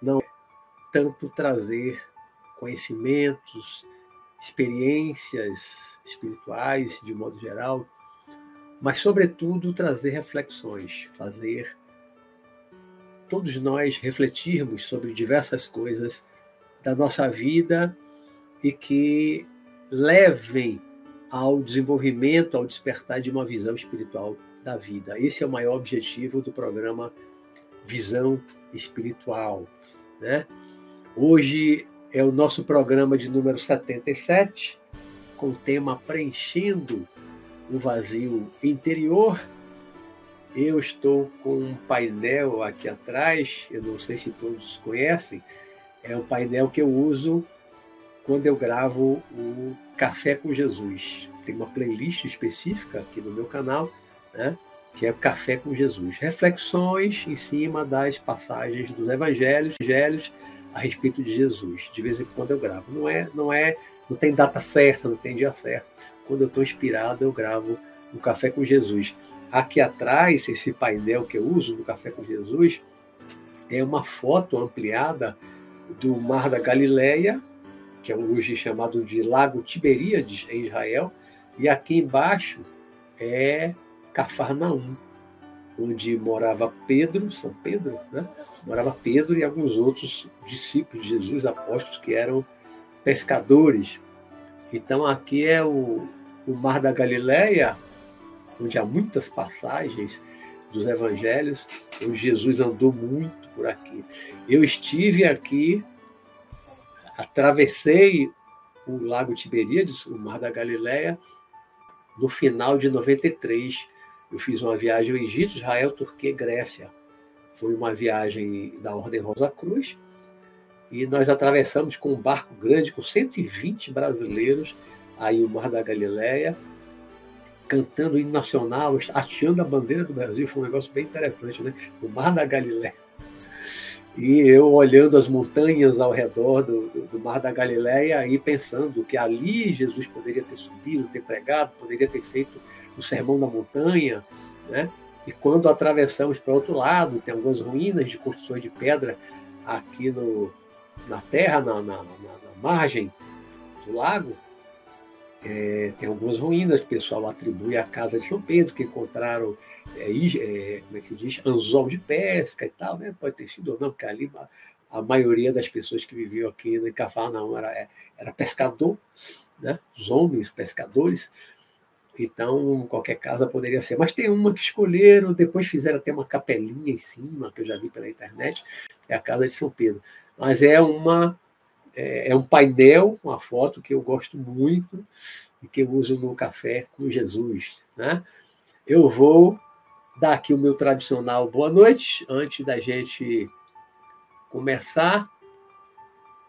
Não tanto trazer conhecimentos, experiências espirituais de modo geral, mas, sobretudo, trazer reflexões, fazer todos nós refletirmos sobre diversas coisas da nossa vida e que levem ao desenvolvimento, ao despertar de uma visão espiritual da vida. Esse é o maior objetivo do programa Visão Espiritual. Né? Hoje é o nosso programa de número 77, com o tema Preenchendo o Vazio Interior. Eu estou com um painel aqui atrás, eu não sei se todos conhecem, é um painel que eu uso quando eu gravo o Café com Jesus. Tem uma playlist específica aqui no meu canal, né? que é Café com Jesus. Reflexões em cima das passagens dos evangelhos, evangelhos a respeito de Jesus. De vez em quando eu gravo. Não é, não é, não tem data certa, não tem dia certo. Quando eu estou inspirado, eu gravo o Café com Jesus. Aqui atrás, esse painel que eu uso do Café com Jesus é uma foto ampliada do Mar da Galileia, que é hoje chamado de Lago Tiberíades, em Israel, e aqui embaixo é Cafarnaum, onde morava Pedro, São Pedro, né? morava Pedro e alguns outros discípulos de Jesus, apóstolos que eram pescadores. Então aqui é o, o Mar da Galileia, onde há muitas passagens dos evangelhos, onde Jesus andou muito por aqui. Eu estive aqui, atravessei o Lago Tiberíades, o Mar da Galileia, no final de 93, eu fiz uma viagem ao Egito, Israel, Turquia e Grécia. Foi uma viagem da Ordem Rosa Cruz. E nós atravessamos com um barco grande, com 120 brasileiros, aí o Mar da Galileia, cantando o hino nacional, hasteando a bandeira do Brasil. Foi um negócio bem interessante, né? O Mar da Galileia. E eu olhando as montanhas ao redor do, do, do, Mar da Galileia e pensando que ali Jesus poderia ter subido, ter pregado, poderia ter feito o Sermão da Montanha, né? E quando atravessamos para o outro lado, tem algumas ruínas de construções de pedra aqui no, na terra, na, na, na, na margem do lago. É, tem algumas ruínas o pessoal atribui à casa de São Pedro, que encontraram, é, é, como é que diz, anzol de pesca e tal, né? Pode ter sido ou não, porque ali a, a maioria das pessoas que viviam aqui em Cafarnaum era, é, era pescador, né? Os homens pescadores. Então, qualquer casa poderia ser. Mas tem uma que escolheram, depois fizeram até uma capelinha em cima, que eu já vi pela internet, é a Casa de São Pedro. Mas é uma é, é um painel, uma foto que eu gosto muito e que eu uso no café com Jesus. Né? Eu vou dar aqui o meu tradicional boa noite, antes da gente começar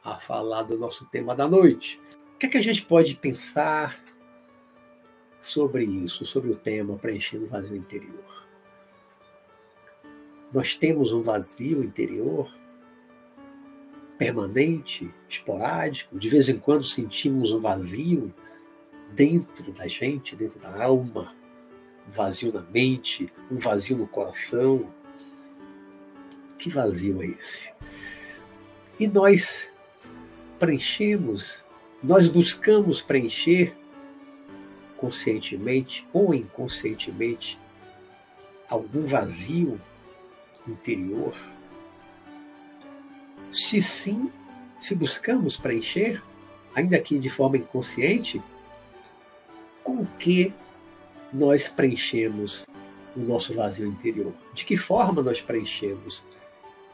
a falar do nosso tema da noite. O que, é que a gente pode pensar sobre isso, sobre o tema preenchendo o vazio interior. Nós temos um vazio interior permanente, esporádico, de vez em quando sentimos um vazio dentro da gente, dentro da alma, vazio na mente, um vazio no coração. Que vazio é esse? E nós preenchemos, nós buscamos preencher conscientemente ou inconscientemente algum vazio interior? Se sim, se buscamos preencher, ainda que de forma inconsciente, com o que nós preenchemos o nosso vazio interior? De que forma nós preenchemos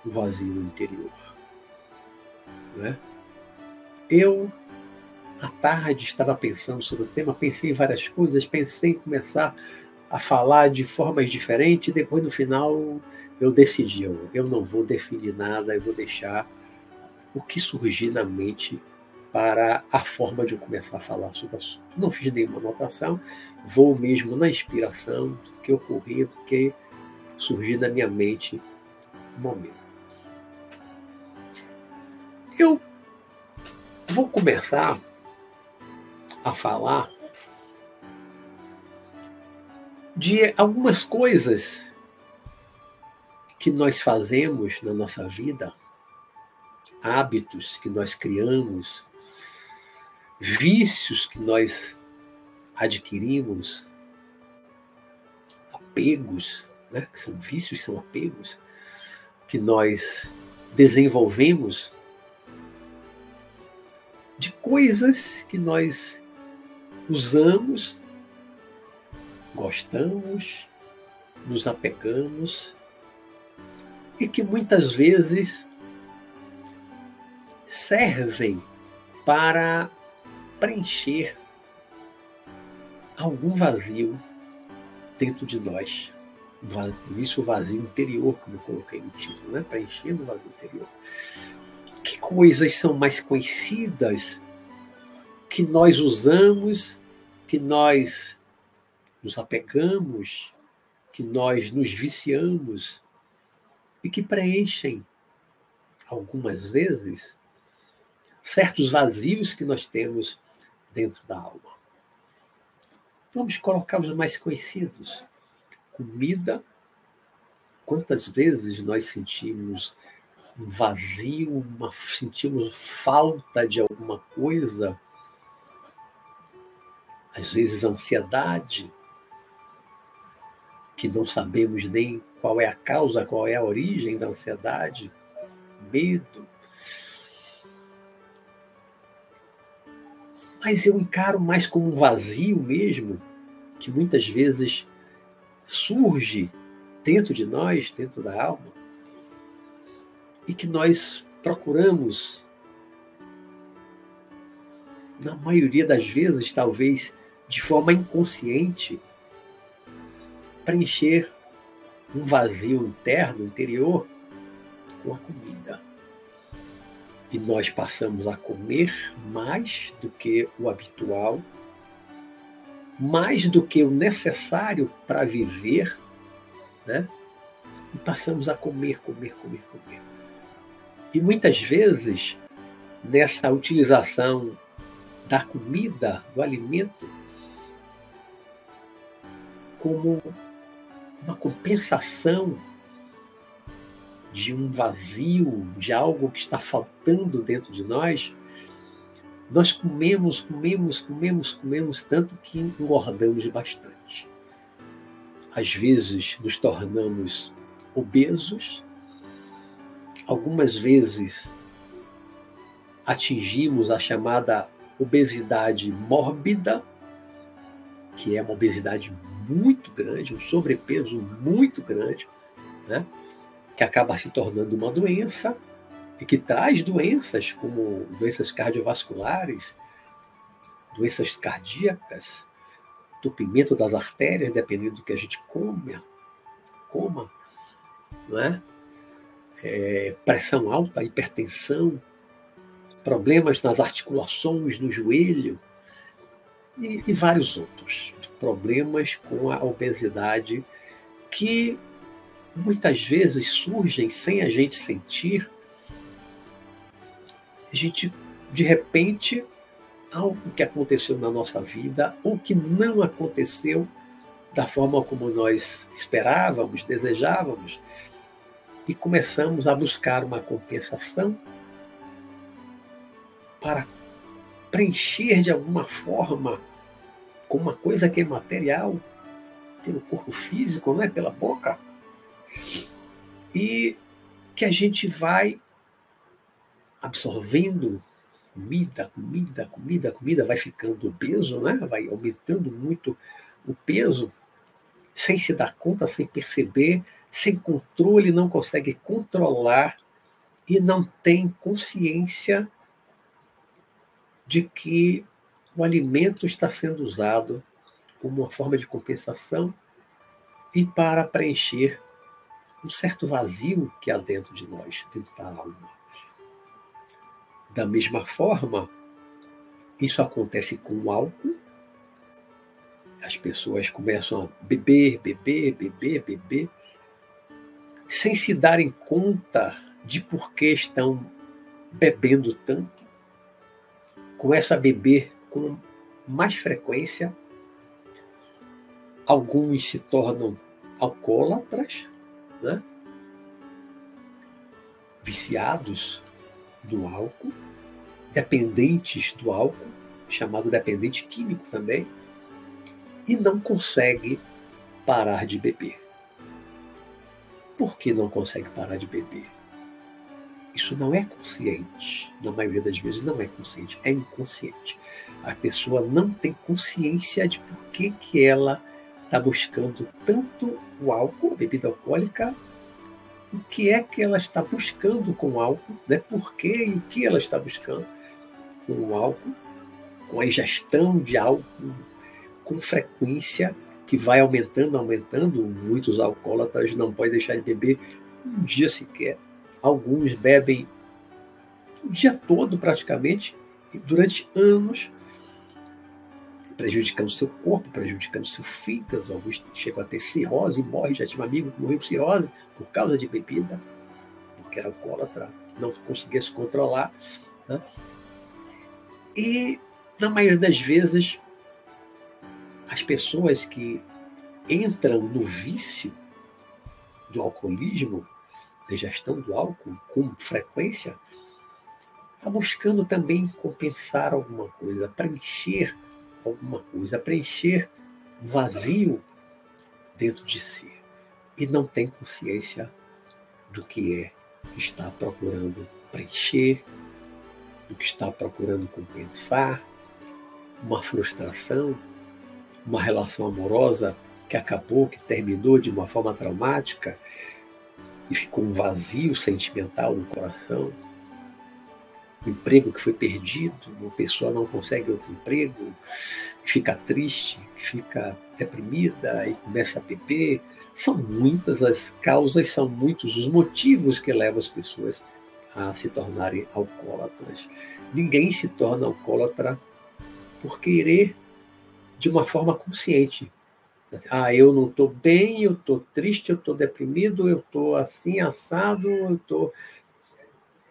o vazio interior? Né? Eu à tarde estava pensando sobre o tema, pensei em várias coisas, pensei em começar a falar de formas diferentes, e depois no final eu decidi, eu, não vou definir nada, eu vou deixar o que surgir na mente para a forma de eu começar a falar sobre o assunto. Não fiz nenhuma anotação, vou mesmo na inspiração do que ocorreu, do que surgir na minha mente no momento. Eu vou começar a falar de algumas coisas que nós fazemos na nossa vida, hábitos que nós criamos, vícios que nós adquirimos, apegos, né? que são vícios, são apegos, que nós desenvolvemos de coisas que nós usamos, gostamos, nos apegamos e que muitas vezes servem para preencher algum vazio dentro de nós. Por isso o vazio interior, como eu coloquei no título, né? preenchendo o vazio interior. Que coisas são mais conhecidas que nós usamos, que nós nos apegamos, que nós nos viciamos e que preenchem, algumas vezes, certos vazios que nós temos dentro da alma. Vamos colocar os mais conhecidos. Comida. Quantas vezes nós sentimos um vazio, uma, sentimos falta de alguma coisa? Às vezes ansiedade, que não sabemos nem qual é a causa, qual é a origem da ansiedade, medo. Mas eu encaro mais como um vazio mesmo, que muitas vezes surge dentro de nós, dentro da alma, e que nós procuramos, na maioria das vezes, talvez de forma inconsciente, preencher um vazio interno, interior, com a comida. E nós passamos a comer mais do que o habitual, mais do que o necessário para viver, né? E passamos a comer, comer, comer, comer. E muitas vezes, nessa utilização da comida, do alimento, como uma compensação de um vazio, de algo que está faltando dentro de nós, nós comemos, comemos, comemos, comemos tanto que engordamos bastante. Às vezes nos tornamos obesos, algumas vezes atingimos a chamada obesidade mórbida, que é uma obesidade muito grande, um sobrepeso muito grande, né? Que acaba se tornando uma doença e que traz doenças como doenças cardiovasculares, doenças cardíacas, entupimento das artérias, dependendo do que a gente come, coma, não é? É, pressão alta, hipertensão, problemas nas articulações, no joelho e, e vários outros problemas com a obesidade que muitas vezes surgem sem a gente sentir. A gente, de repente, algo que aconteceu na nossa vida ou que não aconteceu da forma como nós esperávamos, desejávamos, e começamos a buscar uma compensação para preencher de alguma forma com uma coisa que é material, pelo corpo físico, não é pela boca, e que a gente vai absorvendo comida, comida, comida, comida, vai ficando obeso, né? vai aumentando muito o peso, sem se dar conta, sem perceber, sem controle, não consegue controlar e não tem consciência de que o alimento está sendo usado como uma forma de compensação e para preencher um certo vazio que há dentro de nós, dentro da alma. Da mesma forma, isso acontece com o álcool. As pessoas começam a beber, beber, beber, beber, sem se darem conta de por que estão bebendo tanto. Começa a beber com mais frequência, alguns se tornam alcoólatras, né? viciados no álcool, dependentes do álcool, chamado dependente químico também, e não consegue parar de beber. Por que não consegue parar de beber? Isso não é consciente. Na maioria das vezes não é consciente, é inconsciente. A pessoa não tem consciência de por que, que ela está buscando tanto o álcool, a bebida alcoólica, o que é que ela está buscando com o álcool, né? por que e o que ela está buscando com o álcool, com a ingestão de álcool com frequência, que vai aumentando, aumentando. Muitos alcoólatras não podem deixar de beber um dia sequer. Alguns bebem o dia todo praticamente, durante anos, prejudicando seu corpo, prejudicando seu fígado. Alguns chegam a ter cirrose, morrem. Já tinha um amigo que morreu por cirrose por causa de bebida, porque era alcoólatra, não conseguia se controlar. Né? E, na maioria das vezes, as pessoas que entram no vício do alcoolismo, da gestão do álcool com frequência, está buscando também compensar alguma coisa, preencher alguma coisa, preencher um vazio dentro de si. E não tem consciência do que é que está procurando preencher, do que está procurando compensar, uma frustração, uma relação amorosa que acabou, que terminou de uma forma traumática e ficou um vazio sentimental no coração emprego que foi perdido, uma pessoa não consegue outro emprego, fica triste, fica deprimida e começa a beber. São muitas as causas, são muitos os motivos que levam as pessoas a se tornarem alcoólatras. Ninguém se torna alcoólatra por querer de uma forma consciente. Ah, eu não estou bem, eu estou triste, eu estou deprimido, eu estou assim, assado, eu estou. Tô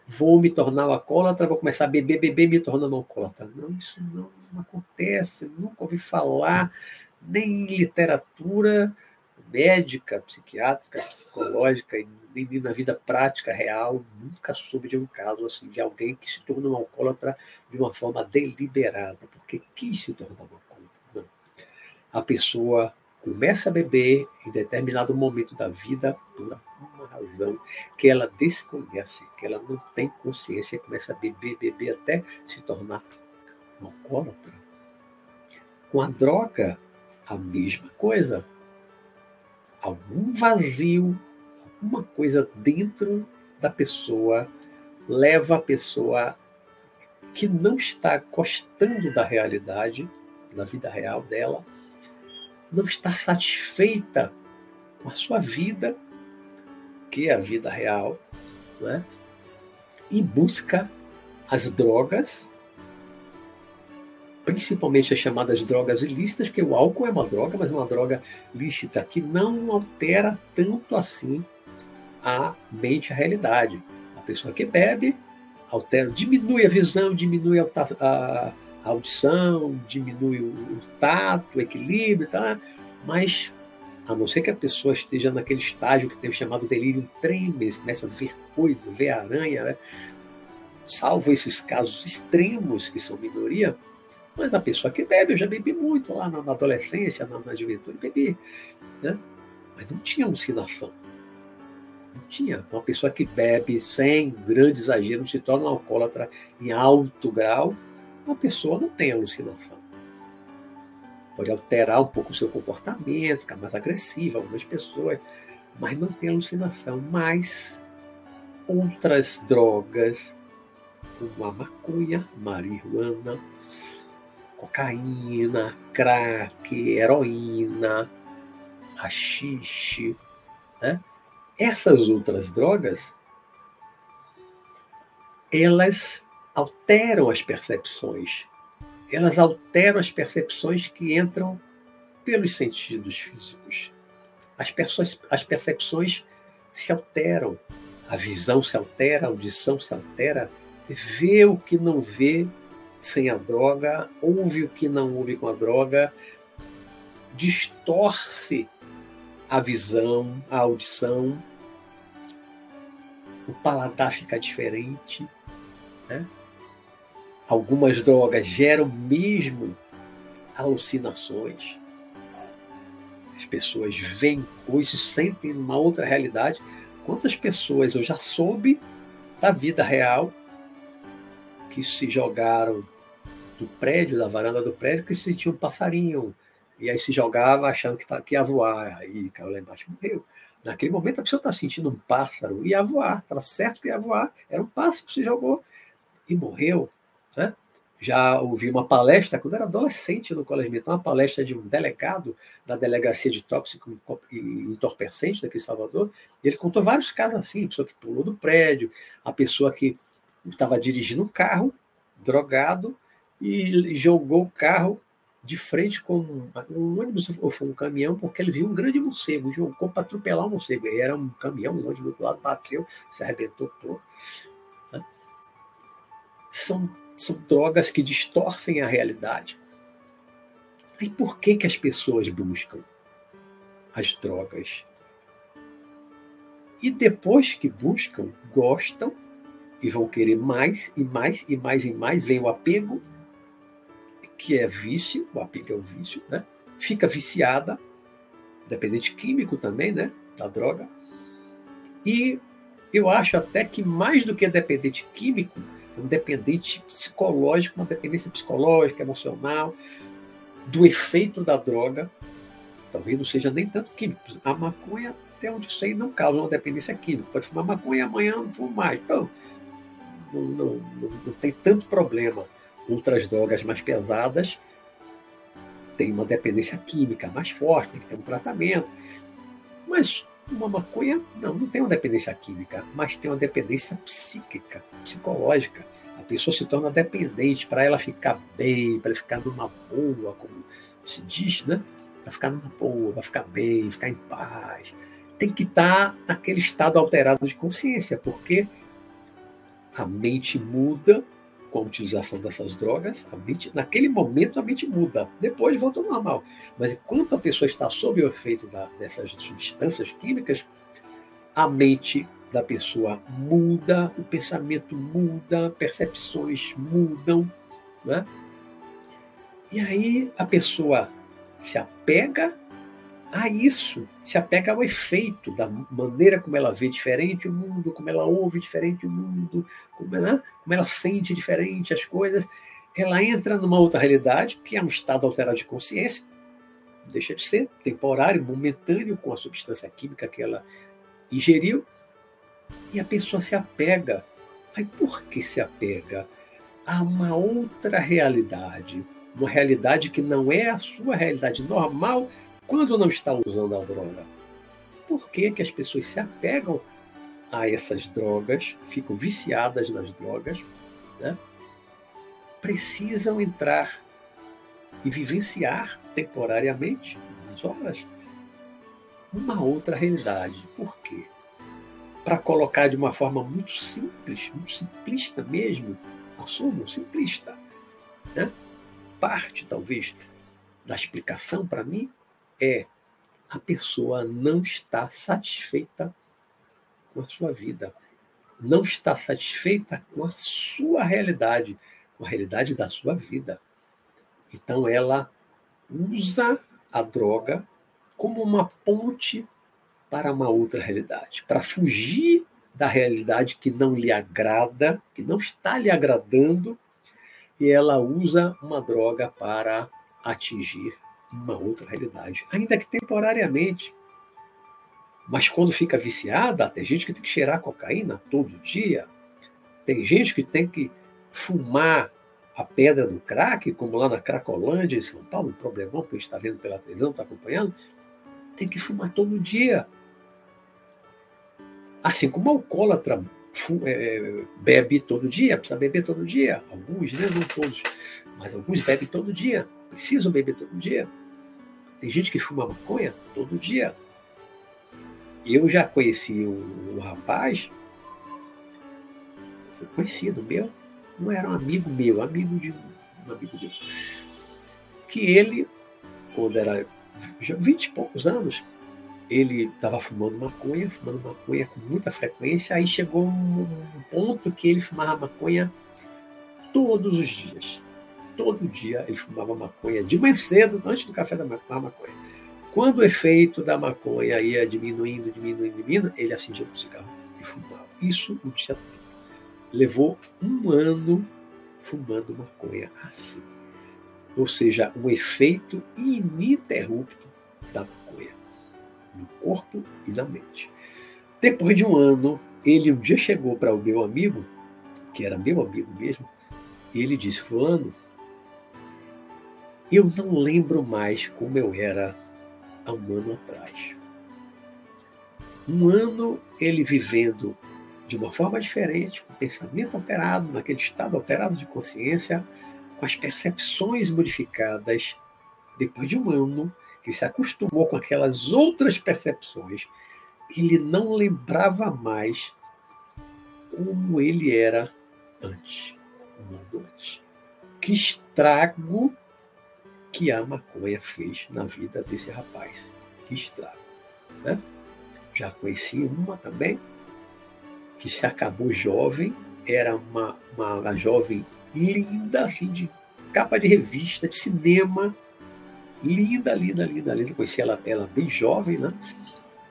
vou me tornar um alcoólatra, vou começar a beber, beber, me tornando um alcoólatra. Não, isso não, não acontece, nunca ouvi falar, nem em literatura médica, psiquiátrica, psicológica, nem, nem na vida prática, real, nunca soube de um caso assim, de alguém que se tornou um alcoólatra de uma forma deliberada, porque quis se tornar um alcoólatra. Não. A pessoa começa a beber em determinado momento da vida por uma razão que ela desconhece, que ela não tem consciência e começa a beber, beber até se tornar um alcoólatra. Com a droga, a mesma coisa. Algum vazio, alguma coisa dentro da pessoa leva a pessoa que não está gostando da realidade, da vida real dela, não está satisfeita com a sua vida, que é a vida real, né? e busca as drogas, principalmente as chamadas drogas ilícitas, que o álcool é uma droga, mas é uma droga lícita que não altera tanto assim a mente, a realidade. A pessoa que bebe altera, diminui a visão, diminui a, a audição, diminui o tato, o equilíbrio, tá? mas a não ser que a pessoa esteja naquele estágio que tem o chamado delírio tremens, começa a ver coisas, ver aranha, né? salvo esses casos extremos que são minoria, mas a pessoa que bebe, eu já bebi muito lá na, adolescência, na, na juventude, bebi, né? mas não tinha alucinação. Não tinha. Uma pessoa que bebe sem grande exagero se torna um alcoólatra em alto grau, uma pessoa não tem alucinação. Pode alterar um pouco o seu comportamento, ficar mais agressiva, algumas pessoas, mas não tem alucinação. Mas outras drogas, como a maconha, marihuana, cocaína, crack, heroína, rachixe, né? essas outras drogas, elas alteram as percepções. Elas alteram as percepções que entram pelos sentidos físicos. As, as percepções se alteram, a visão se altera, a audição se altera, vê o que não vê sem a droga, ouve o que não ouve com a droga, distorce a visão, a audição, o paladar fica diferente. Né? Algumas drogas geram mesmo alucinações. As pessoas veem ou se sentem numa outra realidade. Quantas pessoas eu já soube da vida real que se jogaram do prédio, da varanda do prédio, que se sentia um passarinho. E aí se jogava achando que, tá, que ia voar. Aí caiu lá embaixo e morreu. Naquele momento a pessoa está sentindo um pássaro, ia voar, estava certo que ia voar, era um pássaro que se jogou e morreu. Né? Já ouvi uma palestra, quando era adolescente no Colégio Militar, uma palestra de um delegado da Delegacia de Tóxico e Entorpecente daqui em Salvador. Ele contou vários casos assim: a pessoa que pulou do prédio, a pessoa que estava dirigindo um carro, drogado, e jogou o carro de frente com um ônibus ou foi um caminhão, porque ele viu um grande morcego, jogou para atropelar um morcego. E era um caminhão, um ônibus do lado bateu, se arrebentou todo. Né? São, são drogas que distorcem a realidade. E por que, que as pessoas buscam as drogas? E depois que buscam, gostam e vão querer mais e mais e mais e mais, vem o apego que é vício, o apego é o vício, né? fica viciada, dependente químico também, né? da droga. E eu acho até que mais do que dependente químico, um dependente psicológico, uma dependência psicológica, emocional, do efeito da droga. Talvez não seja nem tanto químico. A maconha, até onde sei, não causa uma dependência química. Pode fumar maconha amanhã não fumo mais. Então, não, não, não, não tem tanto problema outras drogas mais pesadas têm uma dependência química mais forte, tem que ter um tratamento. Mas uma maconha, não, não tem uma dependência química, mas tem uma dependência psíquica, psicológica. A pessoa se torna dependente para ela ficar bem, para ela ficar numa boa, como se diz, né? Para ficar numa boa, para ficar bem, ficar em paz. Tem que estar naquele estado alterado de consciência, porque a mente muda com a utilização dessas drogas, a mente, naquele momento a mente muda, depois volta ao normal. Mas enquanto a pessoa está sob o efeito da, dessas substâncias químicas, a mente da pessoa muda, o pensamento muda, percepções mudam. Né? E aí a pessoa se apega a isso, se apega ao efeito da maneira como ela vê diferente o mundo, como ela ouve diferente o mundo, como ela, como ela sente diferente as coisas. Ela entra numa outra realidade, que é um estado alterado de consciência, deixa de ser temporário, momentâneo com a substância química que ela ingeriu, e a pessoa se apega. Aí por que se apega? A uma outra realidade, uma realidade que não é a sua realidade normal quando não está usando a droga? Por que, que as pessoas se apegam a essas drogas, ficam viciadas nas drogas, né? precisam entrar e vivenciar temporariamente, umas horas, uma outra realidade. Por quê? Para colocar de uma forma muito simples, muito simplista mesmo, assumo, simplista. Né? Parte, talvez, da explicação para mim é a pessoa não está satisfeita com a sua vida, não está satisfeita com a sua realidade, com a realidade da sua vida. Então ela usa a droga como uma ponte para uma outra realidade, para fugir da realidade que não lhe agrada, que não está lhe agradando, e ela usa uma droga para atingir uma outra realidade, ainda que temporariamente. Mas quando fica viciada, tem gente que tem que cheirar cocaína todo dia, tem gente que tem que fumar a pedra do crack, como lá na Cracolândia, em São Paulo, um problemão que a gente está vendo pela televisão, está acompanhando, tem que fumar todo dia. Assim como o alcoólatra é, bebe todo dia, precisa beber todo dia. Alguns, né? não todos, mas alguns bebem todo dia precisam beber todo dia. Tem gente que fuma maconha todo dia. Eu já conheci um, um rapaz, foi conhecido meu, não era um amigo meu, amigo de um amigo meu, que ele, quando era vinte e poucos anos, ele estava fumando maconha, fumando maconha com muita frequência, aí chegou um ponto que ele fumava maconha todos os dias. Todo dia ele fumava maconha, de manhã cedo, antes do café da maconha. Quando o efeito da maconha ia diminuindo, diminuindo, diminuindo, ele acendia um cigarro e fumava. Isso o dia todo. Levou um ano fumando maconha assim. Ou seja, um efeito ininterrupto da maconha no corpo e na mente. Depois de um ano, ele um dia chegou para o meu amigo, que era meu amigo mesmo, e ele disse: Fulano, eu não lembro mais como eu era há um ano atrás. Um ano ele vivendo de uma forma diferente, com pensamento alterado, naquele estado alterado de consciência, com as percepções modificadas, depois de um ano que se acostumou com aquelas outras percepções, ele não lembrava mais como ele era antes, um ano antes. Que estrago que a maconha fez na vida desse rapaz. Que estrago. Né? Já conheci uma também, que se acabou jovem, era uma, uma, uma jovem linda, assim, de capa de revista, de cinema, linda, linda, linda, linda. Conheci ela, ela bem jovem, né?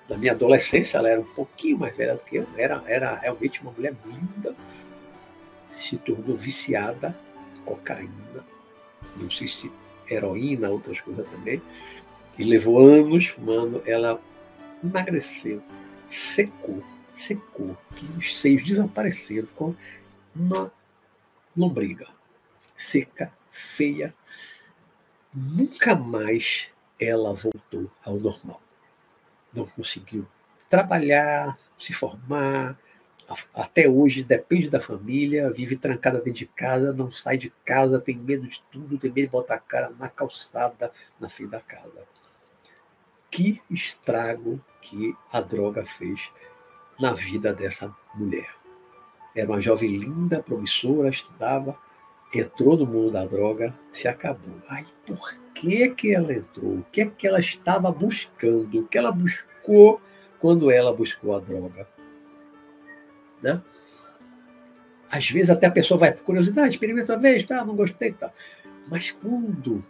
Na minha adolescência, ela era um pouquinho mais velha do que eu, era, era realmente uma mulher linda, se tornou viciada em cocaína, não sei se heroína, outras coisas também, e levou anos fumando, ela emagreceu, secou, secou, os seios desapareceram, ficou uma lombriga, seca, feia. Nunca mais ela voltou ao normal. Não conseguiu trabalhar, se formar, até hoje depende da família, vive trancada dentro de casa, não sai de casa, tem medo de tudo, tem medo de botar a cara na calçada, na frente da casa. Que estrago que a droga fez na vida dessa mulher. Era uma jovem linda, promissora, estudava, entrou no mundo da droga, se acabou. Ai, por que que ela entrou? O que é que ela estava buscando? O que ela buscou quando ela buscou a droga? Né? Às vezes até a pessoa vai por curiosidade, experimenta uma vez, tá, não gostei, tá. Mas quando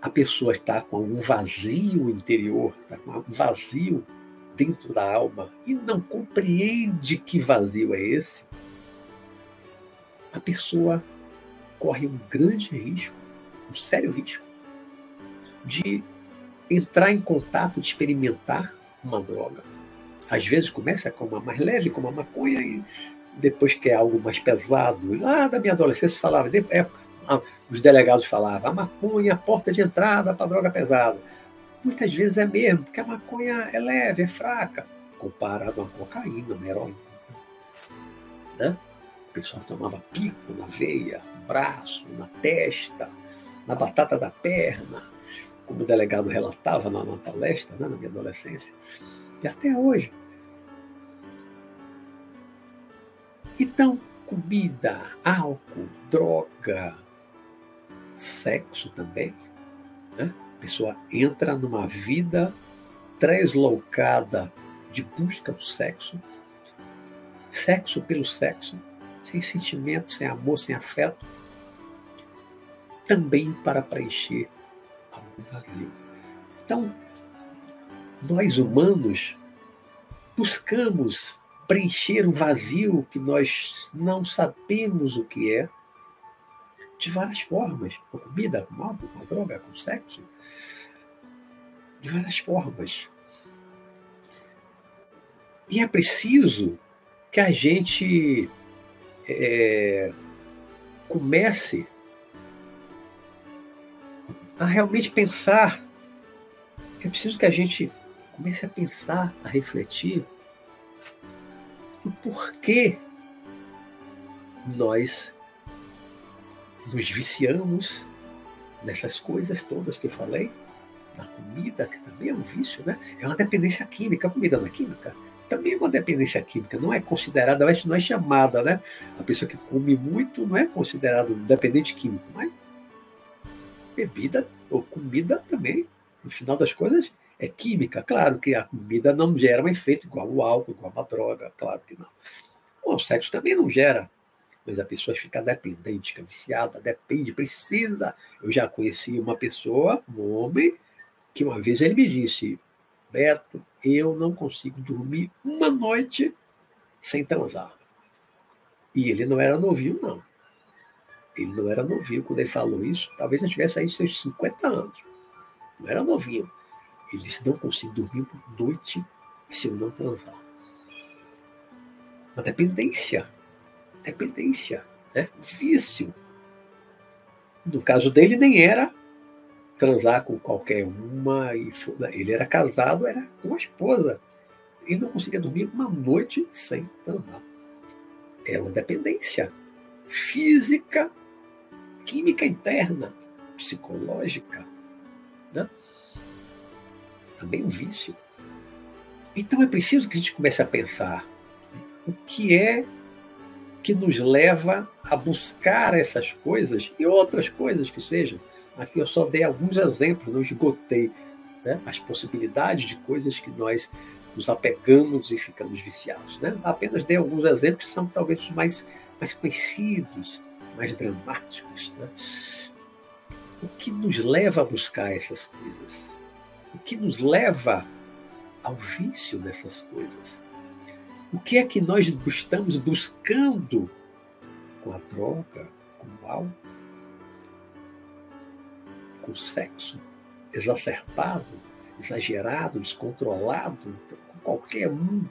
a pessoa está com um vazio interior, está com um vazio dentro da alma e não compreende que vazio é esse, a pessoa corre um grande risco, um sério risco, de entrar em contato, de experimentar uma droga às vezes começa com uma mais leve, como a maconha, e depois quer algo mais pesado. Lá da minha adolescência falava, é, os delegados falavam, a maconha é a porta de entrada para droga pesada. Muitas vezes é mesmo, porque a maconha é leve, é fraca, comparado a cocaína, uma heroína. Né? O pessoal tomava pico na veia, no braço, na testa, na batata da perna, como o delegado relatava na, na palestra, né, na minha adolescência. E até hoje. Então, comida, álcool, droga, sexo também. Né? A pessoa entra numa vida translocada de busca do sexo, sexo pelo sexo, sem sentimento, sem amor, sem afeto, também para preencher algum vazio. Então, nós humanos buscamos preencher um vazio que nós não sabemos o que é, de várias formas, com comida, com álcool, com droga, com sexo, de várias formas. E é preciso que a gente é, comece a realmente pensar. É preciso que a gente comece a pensar, a refletir o porquê nós nos viciamos nessas coisas todas que eu falei, na comida, que também é um vício, né? É uma dependência química. A comida não é química? Também é uma dependência química, não é considerada, não é chamada, né? A pessoa que come muito não é considerado dependente químico, mas bebida ou comida também No final das coisas, é química. Claro que a comida não gera um efeito igual o álcool, igual uma droga, claro que não. O sexo também não gera, mas a pessoa fica dependente, fica viciada, depende, precisa. Eu já conheci uma pessoa, um homem, que uma vez ele me disse: Beto, eu não consigo dormir uma noite sem transar. E ele não era novinho, não. Ele não era novinho quando ele falou isso. Talvez já tivesse aí seus 50 anos. Não era novinho. Ele Não consigo dormir por noite se eu não transar. Uma dependência. Dependência. Né? Vício. No caso dele, nem era transar com qualquer uma. E ele era casado, era com uma esposa. Ele não conseguia dormir uma noite sem transar. É uma dependência física, química interna, psicológica. Né? Também um vício. Então é preciso que a gente comece a pensar o que é que nos leva a buscar essas coisas e outras coisas que sejam. Aqui eu só dei alguns exemplos, não esgotei né, as possibilidades de coisas que nós nos apegamos e ficamos viciados. Né? Apenas dei alguns exemplos que são talvez os mais, mais conhecidos, mais dramáticos. Né? O que nos leva a buscar essas coisas? O que nos leva ao vício dessas coisas? O que é que nós estamos buscando com a droga, com o álcool, com o sexo exacerbado, exagerado, descontrolado, com qualquer um,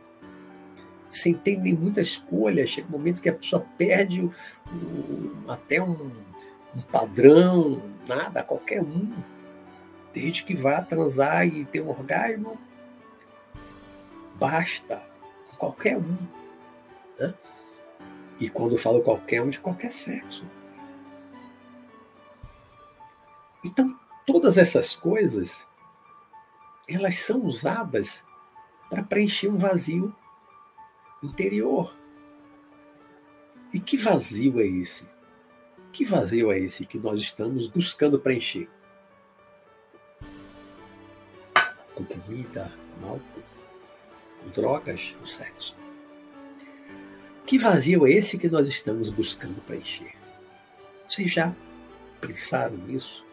sem ter nem muita escolha. Chega um momento que a pessoa perde o, o, até um, um padrão, nada, qualquer um. Tem gente que vai transar e ter um orgasmo, basta qualquer um. Né? E quando eu falo qualquer um, de qualquer sexo. Então, todas essas coisas, elas são usadas para preencher um vazio interior. E que vazio é esse? Que vazio é esse que nós estamos buscando preencher? Com comida, com álcool, drogas, o sexo. Que vazio é esse que nós estamos buscando preencher? Vocês já pensaram nisso?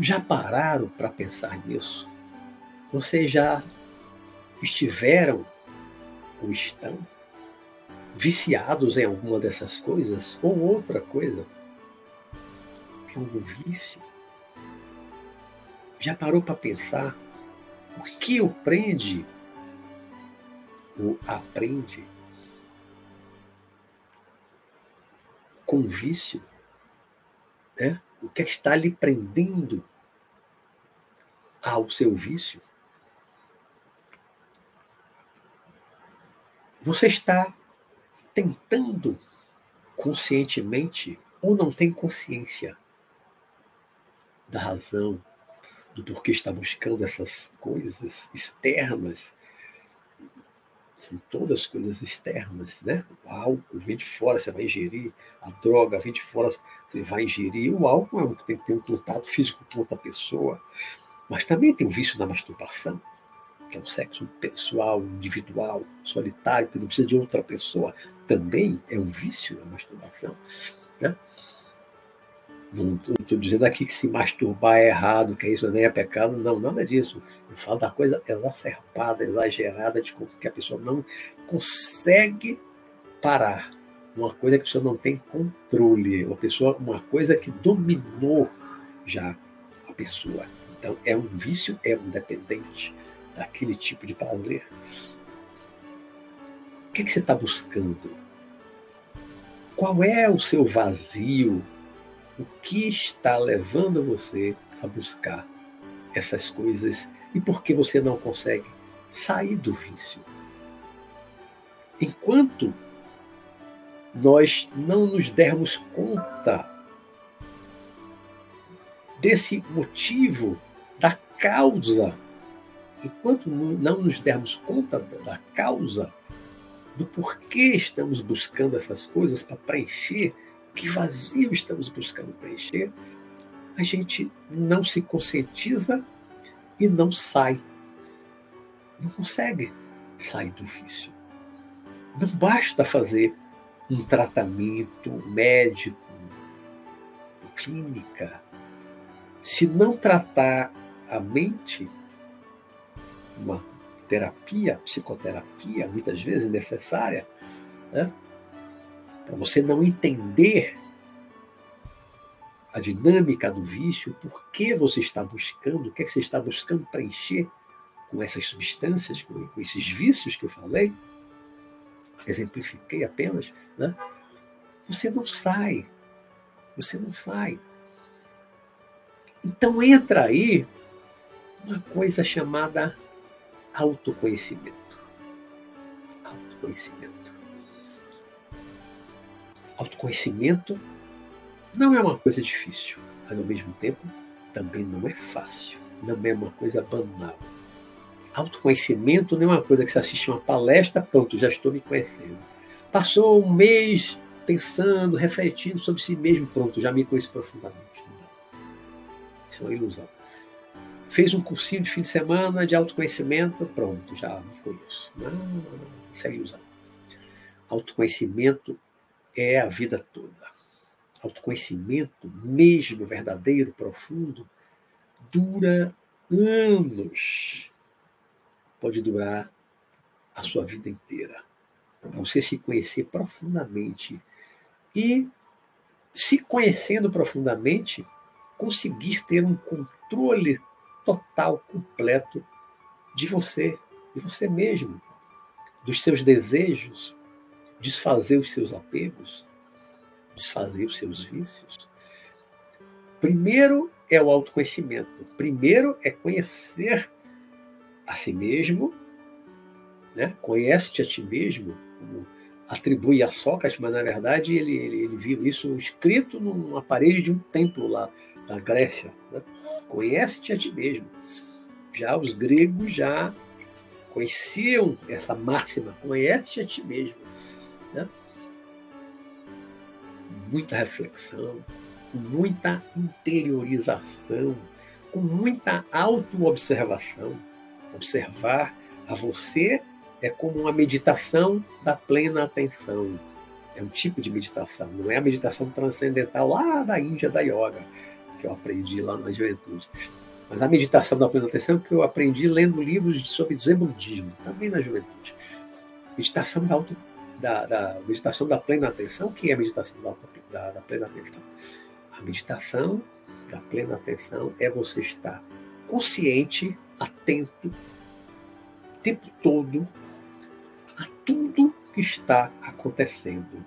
Já pararam para pensar nisso? Vocês já estiveram ou estão viciados em alguma dessas coisas ou outra coisa? Que é um vício. Já parou para pensar o que o prende o aprende com vício, né? o que está lhe prendendo ao seu vício. Você está tentando conscientemente ou não tem consciência da razão, do porquê está buscando essas coisas externas são todas coisas externas, né? O álcool vem de fora, você vai ingerir, a droga vem de fora, você vai ingerir. O álcool é tem que ter um contato físico com outra pessoa, mas também tem o vício da masturbação, que é um sexo pessoal, individual, solitário, que não precisa de outra pessoa. Também é um vício a masturbação. Né? Não estou dizendo aqui que se masturbar é errado, que isso nem é pecado, não, nada disso. Eu falo da coisa exacerbada, exagerada, de que a pessoa não consegue parar. Uma coisa que a pessoa não tem controle, uma, pessoa, uma coisa que dominou já a pessoa. Então, é um vício, é um dependente daquele tipo de prazer. O que, é que você está buscando? Qual é o seu vazio? O que está levando você a buscar essas coisas e por que você não consegue sair do vício. Enquanto nós não nos dermos conta desse motivo, da causa, enquanto não nos dermos conta da causa, do porquê estamos buscando essas coisas para preencher que vazio estamos buscando preencher, a gente não se conscientiza e não sai. Não consegue sair do vício. Não basta fazer um tratamento médico, clínica. Se não tratar a mente, uma terapia, psicoterapia, muitas vezes necessária, né? Para você não entender a dinâmica do vício, por que você está buscando, o que, é que você está buscando preencher com essas substâncias, com, com esses vícios que eu falei, exemplifiquei apenas, né? você não sai. Você não sai. Então entra aí uma coisa chamada autoconhecimento. Autoconhecimento. Autoconhecimento não é uma coisa difícil, mas ao mesmo tempo também não é fácil, não é uma coisa banal. Autoconhecimento não é uma coisa que você assiste uma palestra, pronto, já estou me conhecendo. Passou um mês pensando, refletindo sobre si mesmo, pronto, já me conheço profundamente. Não. Isso é uma ilusão. Fez um cursinho de fim de semana de autoconhecimento, pronto, já me conheço. Não, isso é ilusão. Autoconhecimento é a vida toda. Autoconhecimento, mesmo verdadeiro, profundo, dura anos pode durar a sua vida inteira. Você se conhecer profundamente e, se conhecendo profundamente, conseguir ter um controle total, completo de você, de você mesmo, dos seus desejos, desfazer os seus apegos, desfazer os seus vícios. Primeiro é o autoconhecimento. Primeiro é conhecer a si mesmo, né? conhece-te a ti mesmo, atribui a Sócrates, mas na verdade ele, ele, ele viu isso escrito numa parede de um templo lá na Grécia. Né? Conhece-te a ti mesmo. Já os gregos já conheciam essa máxima, conhece-te a ti mesmo. Muita reflexão, muita interiorização, com muita autoobservação observar a você é como uma meditação da plena atenção. É um tipo de meditação, não é a meditação transcendental lá da Índia, da yoga, que eu aprendi lá na juventude. Mas a meditação da plena atenção que eu aprendi lendo livros sobre Zen budismo, também na juventude. Meditação da, auto, da, da meditação da plena atenção, que é a meditação da, da, da plena atenção? A meditação da plena atenção é você estar consciente atento o tempo todo a tudo que está acontecendo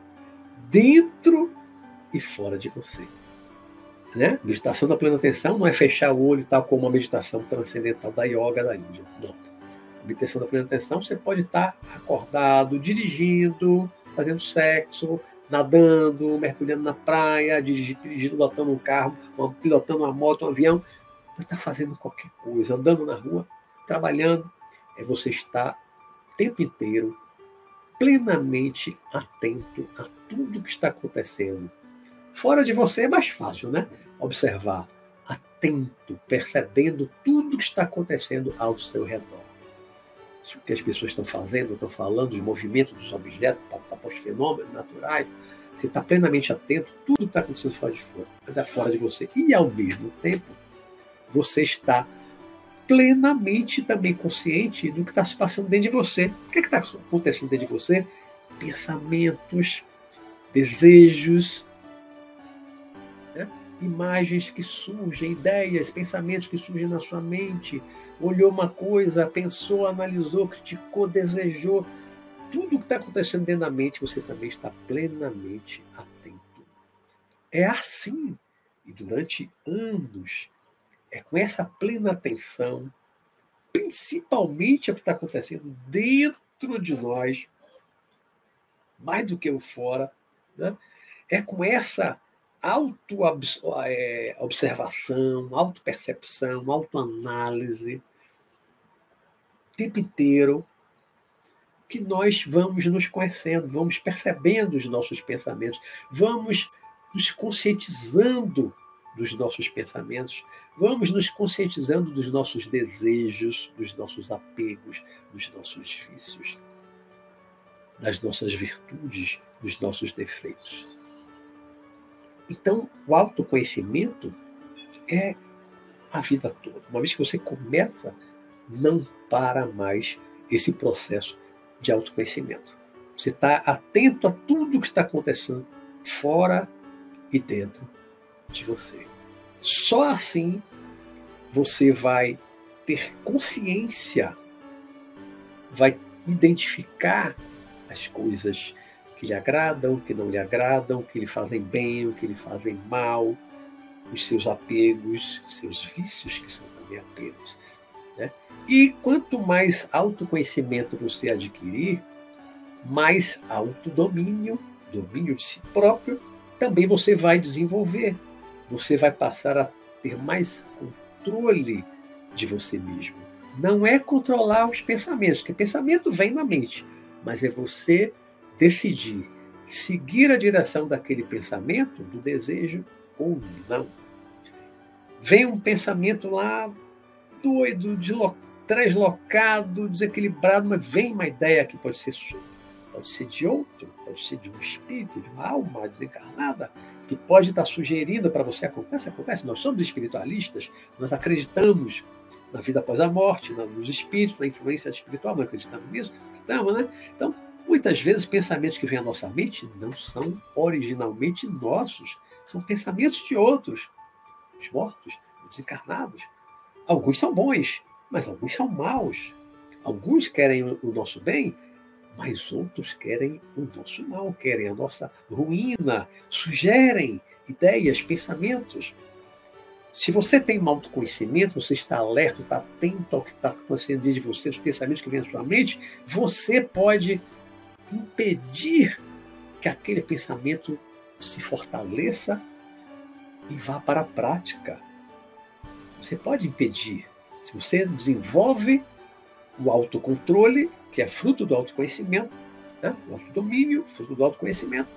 dentro e fora de você. Né? Meditação da plena atenção não é fechar o olho tal como a meditação transcendental da yoga da Índia. Não. Meditação da plena atenção você pode estar acordado, dirigindo, fazendo sexo, nadando, mergulhando na praia, dirigindo, pilotando um carro, pilotando uma moto, um avião pode estar fazendo qualquer coisa, andando na rua, trabalhando, é você estar o tempo inteiro plenamente atento a tudo que está acontecendo. Fora de você é mais fácil, né? Observar, atento, percebendo tudo que está acontecendo ao seu redor. O que as pessoas estão fazendo, estão falando, os movimentos dos objetos, tá, tá, os fenômenos naturais. Você está plenamente atento, tudo está acontecendo fora de fora, fora de você. E ao mesmo tempo, você está plenamente também consciente do que está se passando dentro de você. O que é está acontecendo dentro de você? Pensamentos, desejos? Imagens que surgem, ideias, pensamentos que surgem na sua mente. Olhou uma coisa, pensou, analisou, criticou, desejou. Tudo que está acontecendo dentro da mente, você também está plenamente atento. É assim. E durante anos é com essa plena atenção, principalmente o que está acontecendo dentro de nós, mais do que o fora, né? é com essa auto-observação, é, auto-percepção, auto-análise, tempo inteiro, que nós vamos nos conhecendo, vamos percebendo os nossos pensamentos, vamos nos conscientizando dos nossos pensamentos, vamos nos conscientizando dos nossos desejos, dos nossos apegos, dos nossos vícios, das nossas virtudes, dos nossos defeitos. Então, o autoconhecimento é a vida toda. Uma vez que você começa, não para mais esse processo de autoconhecimento. Você está atento a tudo que está acontecendo fora e dentro de você. Só assim você vai ter consciência, vai identificar as coisas que lhe agradam, que não lhe agradam, que lhe fazem bem, o que lhe fazem mal, os seus apegos, os seus vícios, que são também apegos. Né? E quanto mais autoconhecimento você adquirir, mais autodomínio, domínio de si próprio, também você vai desenvolver. Você vai passar a ter mais controle de você mesmo. Não é controlar os pensamentos, porque pensamento vem na mente, mas é você decidir seguir a direção daquele pensamento, do desejo ou não. Vem um pensamento lá doido, deslocado, desequilibrado, mas vem uma ideia que pode ser sua pode ser de outro, pode ser de um espírito, de uma alma desencarnada, que pode estar sugerindo para você. Acontece, acontece. Nós somos espiritualistas, nós acreditamos na vida após a morte, nos espíritos, na influência espiritual, não acreditamos nisso? Acreditamos, né? Então, muitas vezes, pensamentos que vêm à nossa mente não são originalmente nossos, são pensamentos de outros, os mortos, os desencarnados. Alguns são bons, mas alguns são maus. Alguns querem o nosso bem, mas outros querem o nosso mal, querem a nossa ruína, sugerem ideias, pensamentos. Se você tem um autoconhecimento, você está alerta, está atento ao que está acontecendo dentro de você, os pensamentos que vêm à sua mente, você pode impedir que aquele pensamento se fortaleça e vá para a prática. Você pode impedir. Se você desenvolve o autocontrole, que é fruto do autoconhecimento, né? o autodomínio, fruto do autoconhecimento,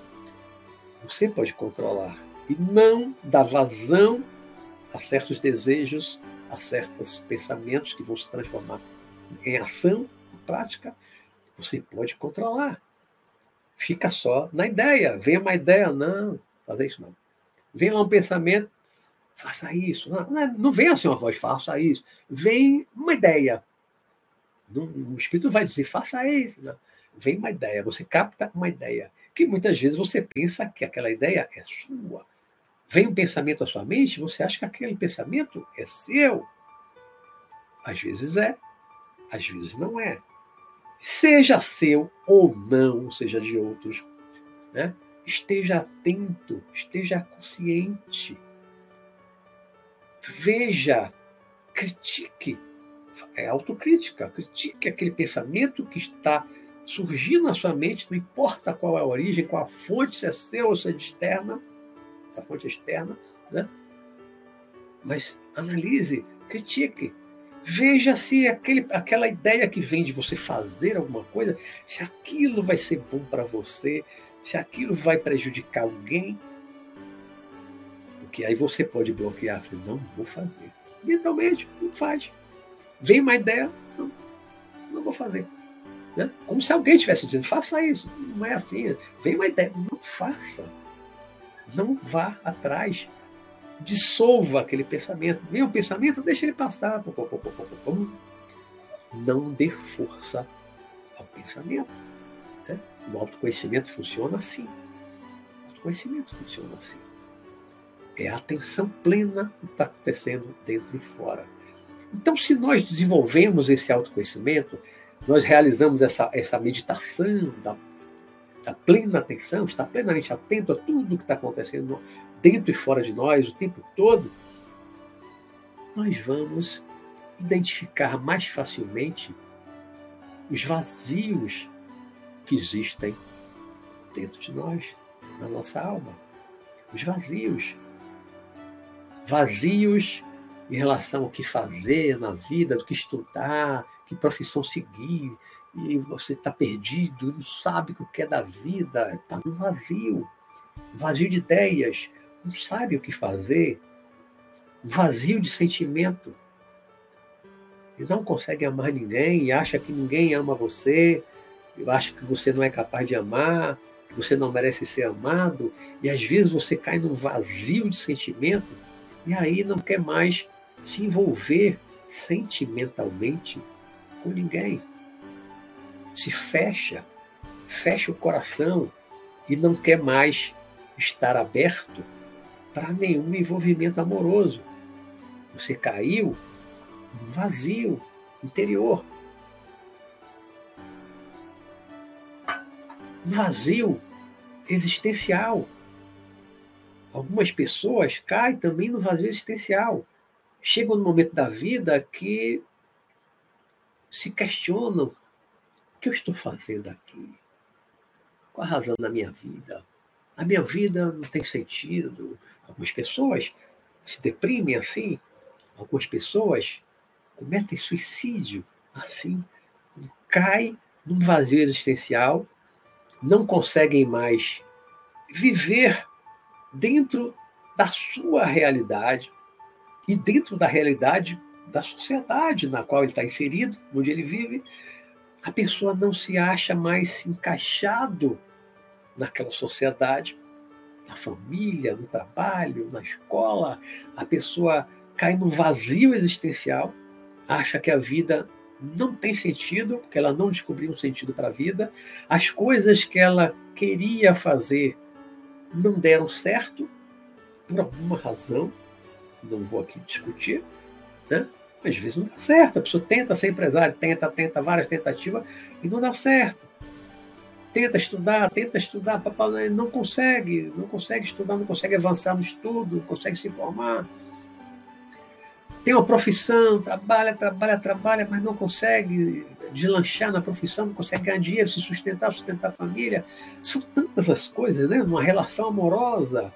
você pode controlar e não dar vazão a certos desejos, a certos pensamentos que vão se transformar em ação, em prática. Você pode controlar. Fica só na ideia. Vem uma ideia, não, fazer isso não. Vem um pensamento, faça isso. Não, não vem assim uma voz, faça isso. Vem uma ideia, o espírito vai dizer, faça isso. Não. Vem uma ideia, você capta uma ideia, que muitas vezes você pensa que aquela ideia é sua. Vem um pensamento à sua mente, você acha que aquele pensamento é seu. Às vezes é, às vezes não é. Seja seu ou não, seja de outros, né? esteja atento, esteja consciente. Veja, critique é autocrítica. Critique aquele pensamento que está surgindo na sua mente, não importa qual é a origem, qual a fonte, se é seu ou se é externa, a fonte externa, né? Mas analise, critique. Veja se aquele, aquela ideia que vem de você fazer alguma coisa, se aquilo vai ser bom para você, se aquilo vai prejudicar alguém. Porque aí você pode bloquear, não vou fazer. Mentalmente, não faz. Vem uma ideia, não, não vou fazer. Né? Como se alguém estivesse dizendo, faça isso. Não é assim. Vem uma ideia, não faça. Não vá atrás. Dissolva aquele pensamento. Vem um pensamento, deixa ele passar. Não dê força ao pensamento. Né? O autoconhecimento funciona assim. O autoconhecimento funciona assim. É a atenção plena que está acontecendo dentro e fora. Então, se nós desenvolvemos esse autoconhecimento, nós realizamos essa, essa meditação da, da plena atenção, estar plenamente atento a tudo que está acontecendo dentro e fora de nós o tempo todo, nós vamos identificar mais facilmente os vazios que existem dentro de nós, na nossa alma. Os vazios. Vazios em relação ao que fazer na vida, do que estudar, que profissão seguir, e você está perdido, não sabe o que é da vida, está no vazio, vazio de ideias, não sabe o que fazer, vazio de sentimento. E não consegue amar ninguém, e acha que ninguém ama você, e acha que você não é capaz de amar, que você não merece ser amado, e às vezes você cai num vazio de sentimento, e aí não quer mais se envolver sentimentalmente com ninguém. Se fecha, fecha o coração e não quer mais estar aberto para nenhum envolvimento amoroso. Você caiu num vazio interior. Um vazio existencial. Algumas pessoas caem também no vazio existencial. Chegam no momento da vida que se questionam: o que eu estou fazendo aqui? Qual a razão da minha vida? A minha vida não tem sentido. Algumas pessoas se deprimem assim, algumas pessoas cometem suicídio assim, caem num vazio existencial, não conseguem mais viver dentro da sua realidade e dentro da realidade da sociedade na qual ele está inserido, onde ele vive, a pessoa não se acha mais encaixado naquela sociedade na família, no trabalho, na escola, a pessoa cai no vazio existencial, acha que a vida não tem sentido, porque ela não descobriu um sentido para a vida, as coisas que ela queria fazer não deram certo, por alguma razão, não vou aqui discutir, né? às vezes não dá certo, a pessoa tenta ser empresário, tenta, tenta, várias tentativas e não dá certo tenta estudar, tenta estudar, papai não consegue, não consegue estudar, não consegue avançar no estudo, não consegue se formar. Tem uma profissão, trabalha, trabalha, trabalha, mas não consegue deslanchar na profissão, não consegue ganhar dinheiro, se sustentar, sustentar a família. São tantas as coisas, né? Uma relação amorosa.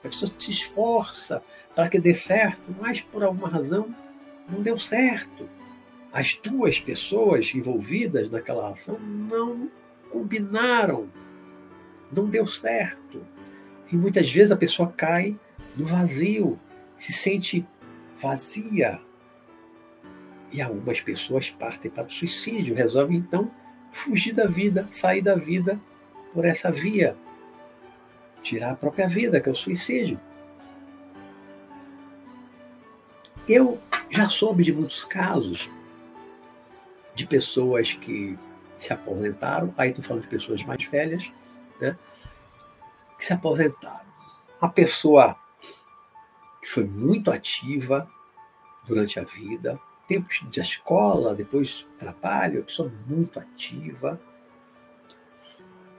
A pessoa se esforça para que dê certo, mas por alguma razão não deu certo. As duas pessoas envolvidas naquela relação não combinaram, não deu certo. E muitas vezes a pessoa cai no vazio, se sente vazia. E algumas pessoas partem para o suicídio, resolvem então fugir da vida, sair da vida por essa via, tirar a própria vida, que é o suicídio. Eu já soube de muitos casos de pessoas que se aposentaram, aí estou falando de pessoas mais velhas, né, que se aposentaram. Uma pessoa que foi muito ativa durante a vida, tempos de escola, depois trabalho, pessoa muito ativa.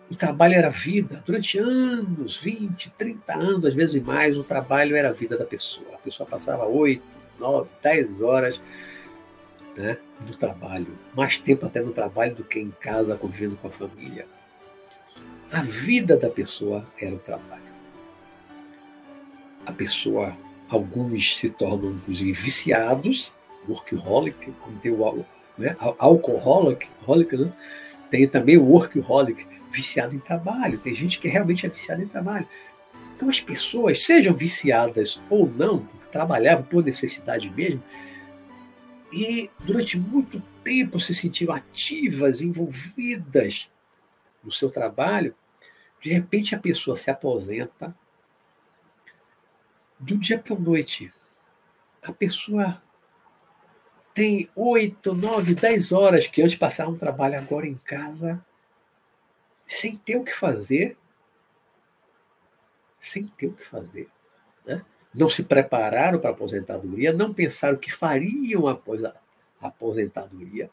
O trabalho era vida. Durante anos, 20, 30 anos, às vezes mais, o trabalho era a vida da pessoa. A pessoa passava 8, 9, 10 horas né, no trabalho, mais tempo até no trabalho do que em casa convivendo com a família. A vida da pessoa era o trabalho. A pessoa, alguns se tornam inclusive viciados, workaholic, como tem o né, alcoholic, né, tem também o workaholic, viciado em trabalho. Tem gente que realmente é viciada em trabalho. Então as pessoas, sejam viciadas ou não, trabalhavam por necessidade mesmo, e durante muito tempo se sentiram ativas, envolvidas no seu trabalho, de repente a pessoa se aposenta do dia para a noite. A pessoa tem oito, nove, dez horas que antes passava um trabalho agora em casa, sem ter o que fazer, sem ter o que fazer. Né? Não se prepararam para a aposentadoria, não pensaram o que fariam após a aposentadoria.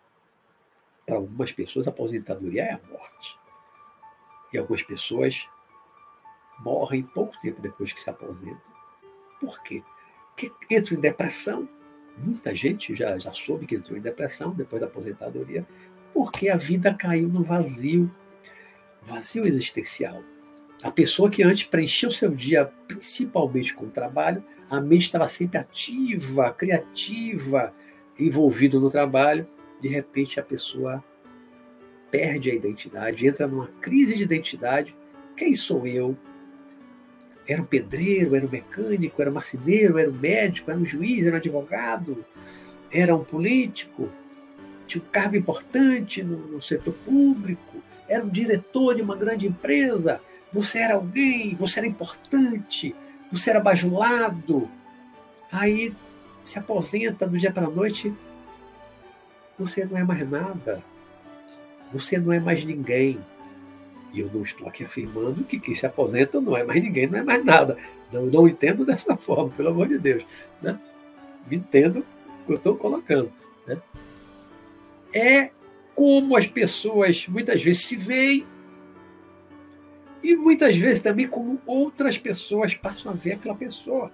Para algumas pessoas, a aposentadoria é a morte. E algumas pessoas morrem pouco tempo depois que se aposentam. Por quê? Porque entram em depressão. Muita gente já, já soube que entrou em depressão depois da aposentadoria, porque a vida caiu no vazio vazio existencial. A pessoa que antes preencheu seu dia principalmente com o trabalho, a mente estava sempre ativa, criativa, envolvida no trabalho. De repente, a pessoa perde a identidade, entra numa crise de identidade. Quem sou eu? era um pedreiro, era um mecânico, era um marceneiro, era um médico, era um juiz, era um advogado, era um político, tinha um cargo importante no, no setor público, era um diretor de uma grande empresa, você era alguém, você era importante, você era bajulado. Aí se aposenta do dia para a noite, você não é mais nada. Você não é mais ninguém. E eu não estou aqui afirmando que quem se aposenta não é mais ninguém, não é mais nada. Não, não entendo dessa forma, pelo amor de Deus. Né? Entendo o que eu estou colocando. Né? É como as pessoas muitas vezes se veem e muitas vezes também como outras pessoas passam a ver aquela pessoa.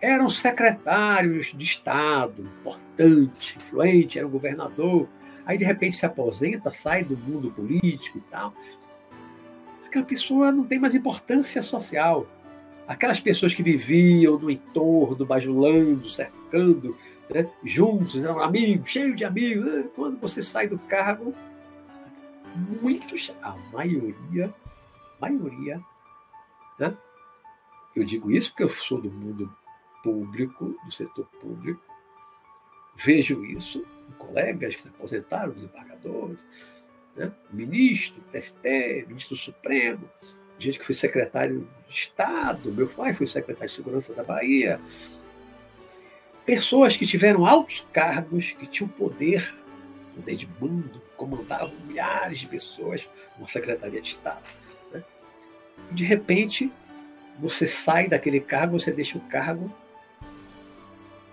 Eram secretários de Estado, importante, influente, era um governador. Aí, de repente, se aposenta, sai do mundo político e tal. Aquela pessoa não tem mais importância social. Aquelas pessoas que viviam no entorno, bajulando, cercando, né, juntos, eram amigos, cheios de amigos. Quando você sai do cargo, muitos, a maioria, maioria, né? eu digo isso porque eu sou do mundo público, do setor público, vejo isso colegas que se aposentaram, desembargadores, né? ministro, TST, ministro Supremo, gente que foi secretário de Estado, meu pai foi secretário de Segurança da Bahia, pessoas que tiveram altos cargos, que tinham poder, poder de mundo, comandavam milhares de pessoas uma secretaria de Estado. De repente, você sai daquele cargo, você deixa o cargo.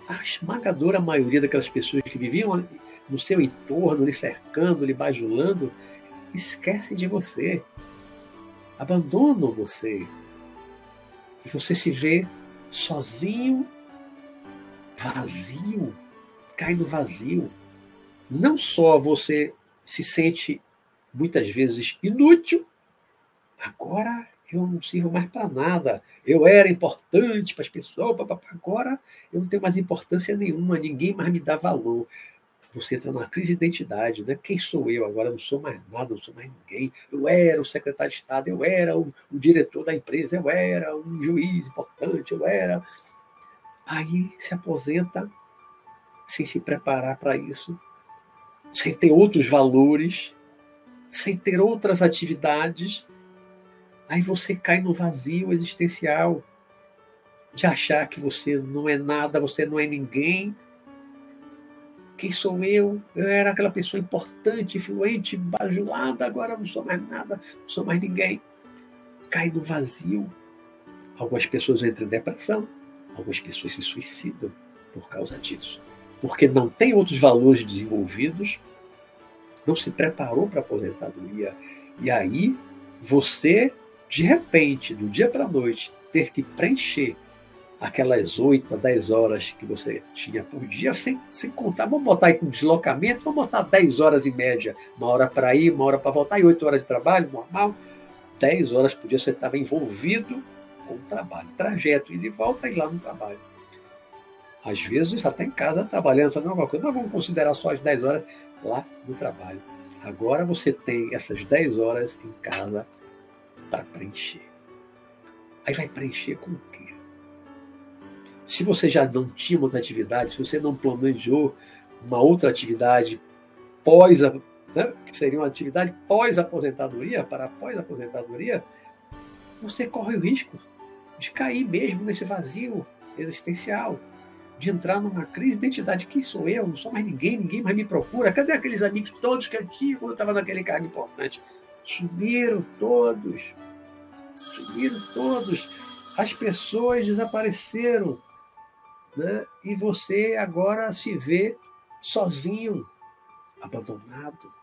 A esmagadora maioria daquelas pessoas que viviam no seu entorno, lhe cercando, lhe bajulando, esquecem de você. Abandonam você. E você se vê sozinho vazio, cai no vazio. Não só você se sente muitas vezes inútil, agora eu não sirvo mais para nada. Eu era importante para as pessoas, agora eu não tenho mais importância nenhuma, ninguém mais me dá valor. Você entra numa crise de identidade, né? Quem sou eu agora? Eu não sou mais nada, não sou mais ninguém. Eu era o secretário de Estado, eu era o, o diretor da empresa, eu era um juiz importante, eu era Aí se aposenta sem se preparar para isso, sem ter outros valores, sem ter outras atividades. Aí você cai no vazio existencial de achar que você não é nada, você não é ninguém. Quem sou eu? Eu era aquela pessoa importante, influente, bajulada, agora não sou mais nada, não sou mais ninguém. Cai no vazio. Algumas pessoas entram em depressão, Algumas pessoas se suicidam por causa disso, porque não tem outros valores desenvolvidos, não se preparou para a aposentadoria. E aí você, de repente, do dia para a noite, ter que preencher aquelas 8 a 10 horas que você tinha por dia, sem, sem contar, vamos botar aí com deslocamento, vamos botar 10 horas em média, uma hora para ir, uma hora para voltar, e 8 horas de trabalho, normal. 10 horas por dia você estava envolvido com o trabalho. Trajeto e de volta e lá no trabalho. Às vezes até em casa trabalhando, fazendo alguma coisa. Nós vamos considerar só as 10 horas lá no trabalho. Agora você tem essas 10 horas em casa para preencher. Aí vai preencher com o quê? Se você já não tinha outra atividade, se você não planejou uma outra atividade pós, né, que seria uma atividade pós-aposentadoria, para pós-aposentadoria, você corre o risco de cair mesmo nesse vazio existencial, de entrar numa crise de identidade. Quem sou eu? Não sou mais ninguém, ninguém mais me procura. Cadê aqueles amigos todos que eu tinha quando eu estava naquele cargo importante? Sumiram todos. Sumiram todos. As pessoas desapareceram. Né? E você agora se vê sozinho, abandonado,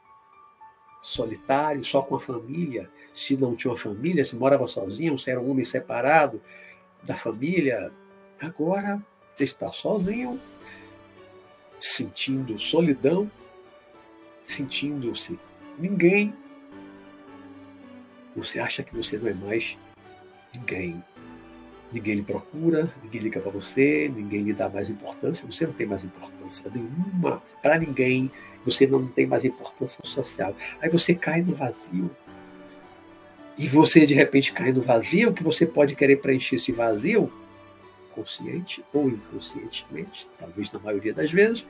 solitário, só com a família, se não tinha uma família, se morava sozinho, se era um homem separado da família. Agora você está sozinho, sentindo solidão, sentindo-se ninguém. Você acha que você não é mais ninguém. Ninguém lhe procura, ninguém liga para você, ninguém lhe dá mais importância, você não tem mais importância nenhuma para ninguém, você não tem mais importância social. Aí você cai no vazio e você de repente cai no vazio, que você pode querer preencher esse vazio, consciente ou inconscientemente, talvez na maioria das vezes,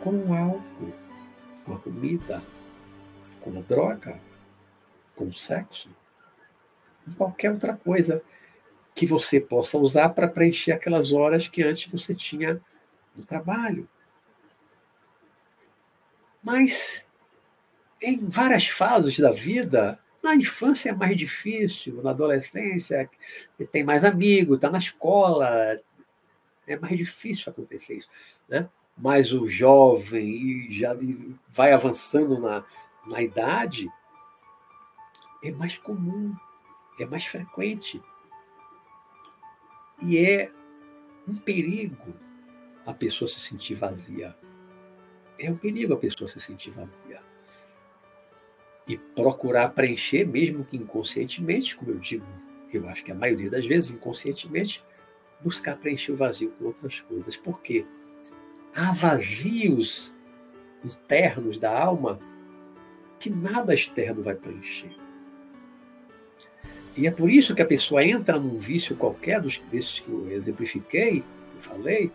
com álcool, com a comida, com a droga, com sexo, com qualquer outra coisa que você possa usar para preencher aquelas horas que antes você tinha no trabalho. Mas em várias fases da vida, na infância é mais difícil, na adolescência tem mais amigo, está na escola, é mais difícil acontecer isso. Né? Mas o jovem já vai avançando na, na idade, é mais comum, é mais frequente. E é um perigo a pessoa se sentir vazia. É um perigo a pessoa se sentir vazia e procurar preencher, mesmo que inconscientemente, como eu digo, eu acho que a maioria das vezes, inconscientemente, buscar preencher o vazio com outras coisas. Por quê? Há vazios internos da alma que nada externo vai preencher. E é por isso que a pessoa entra num vício qualquer dos desses que eu exemplifiquei, eu falei,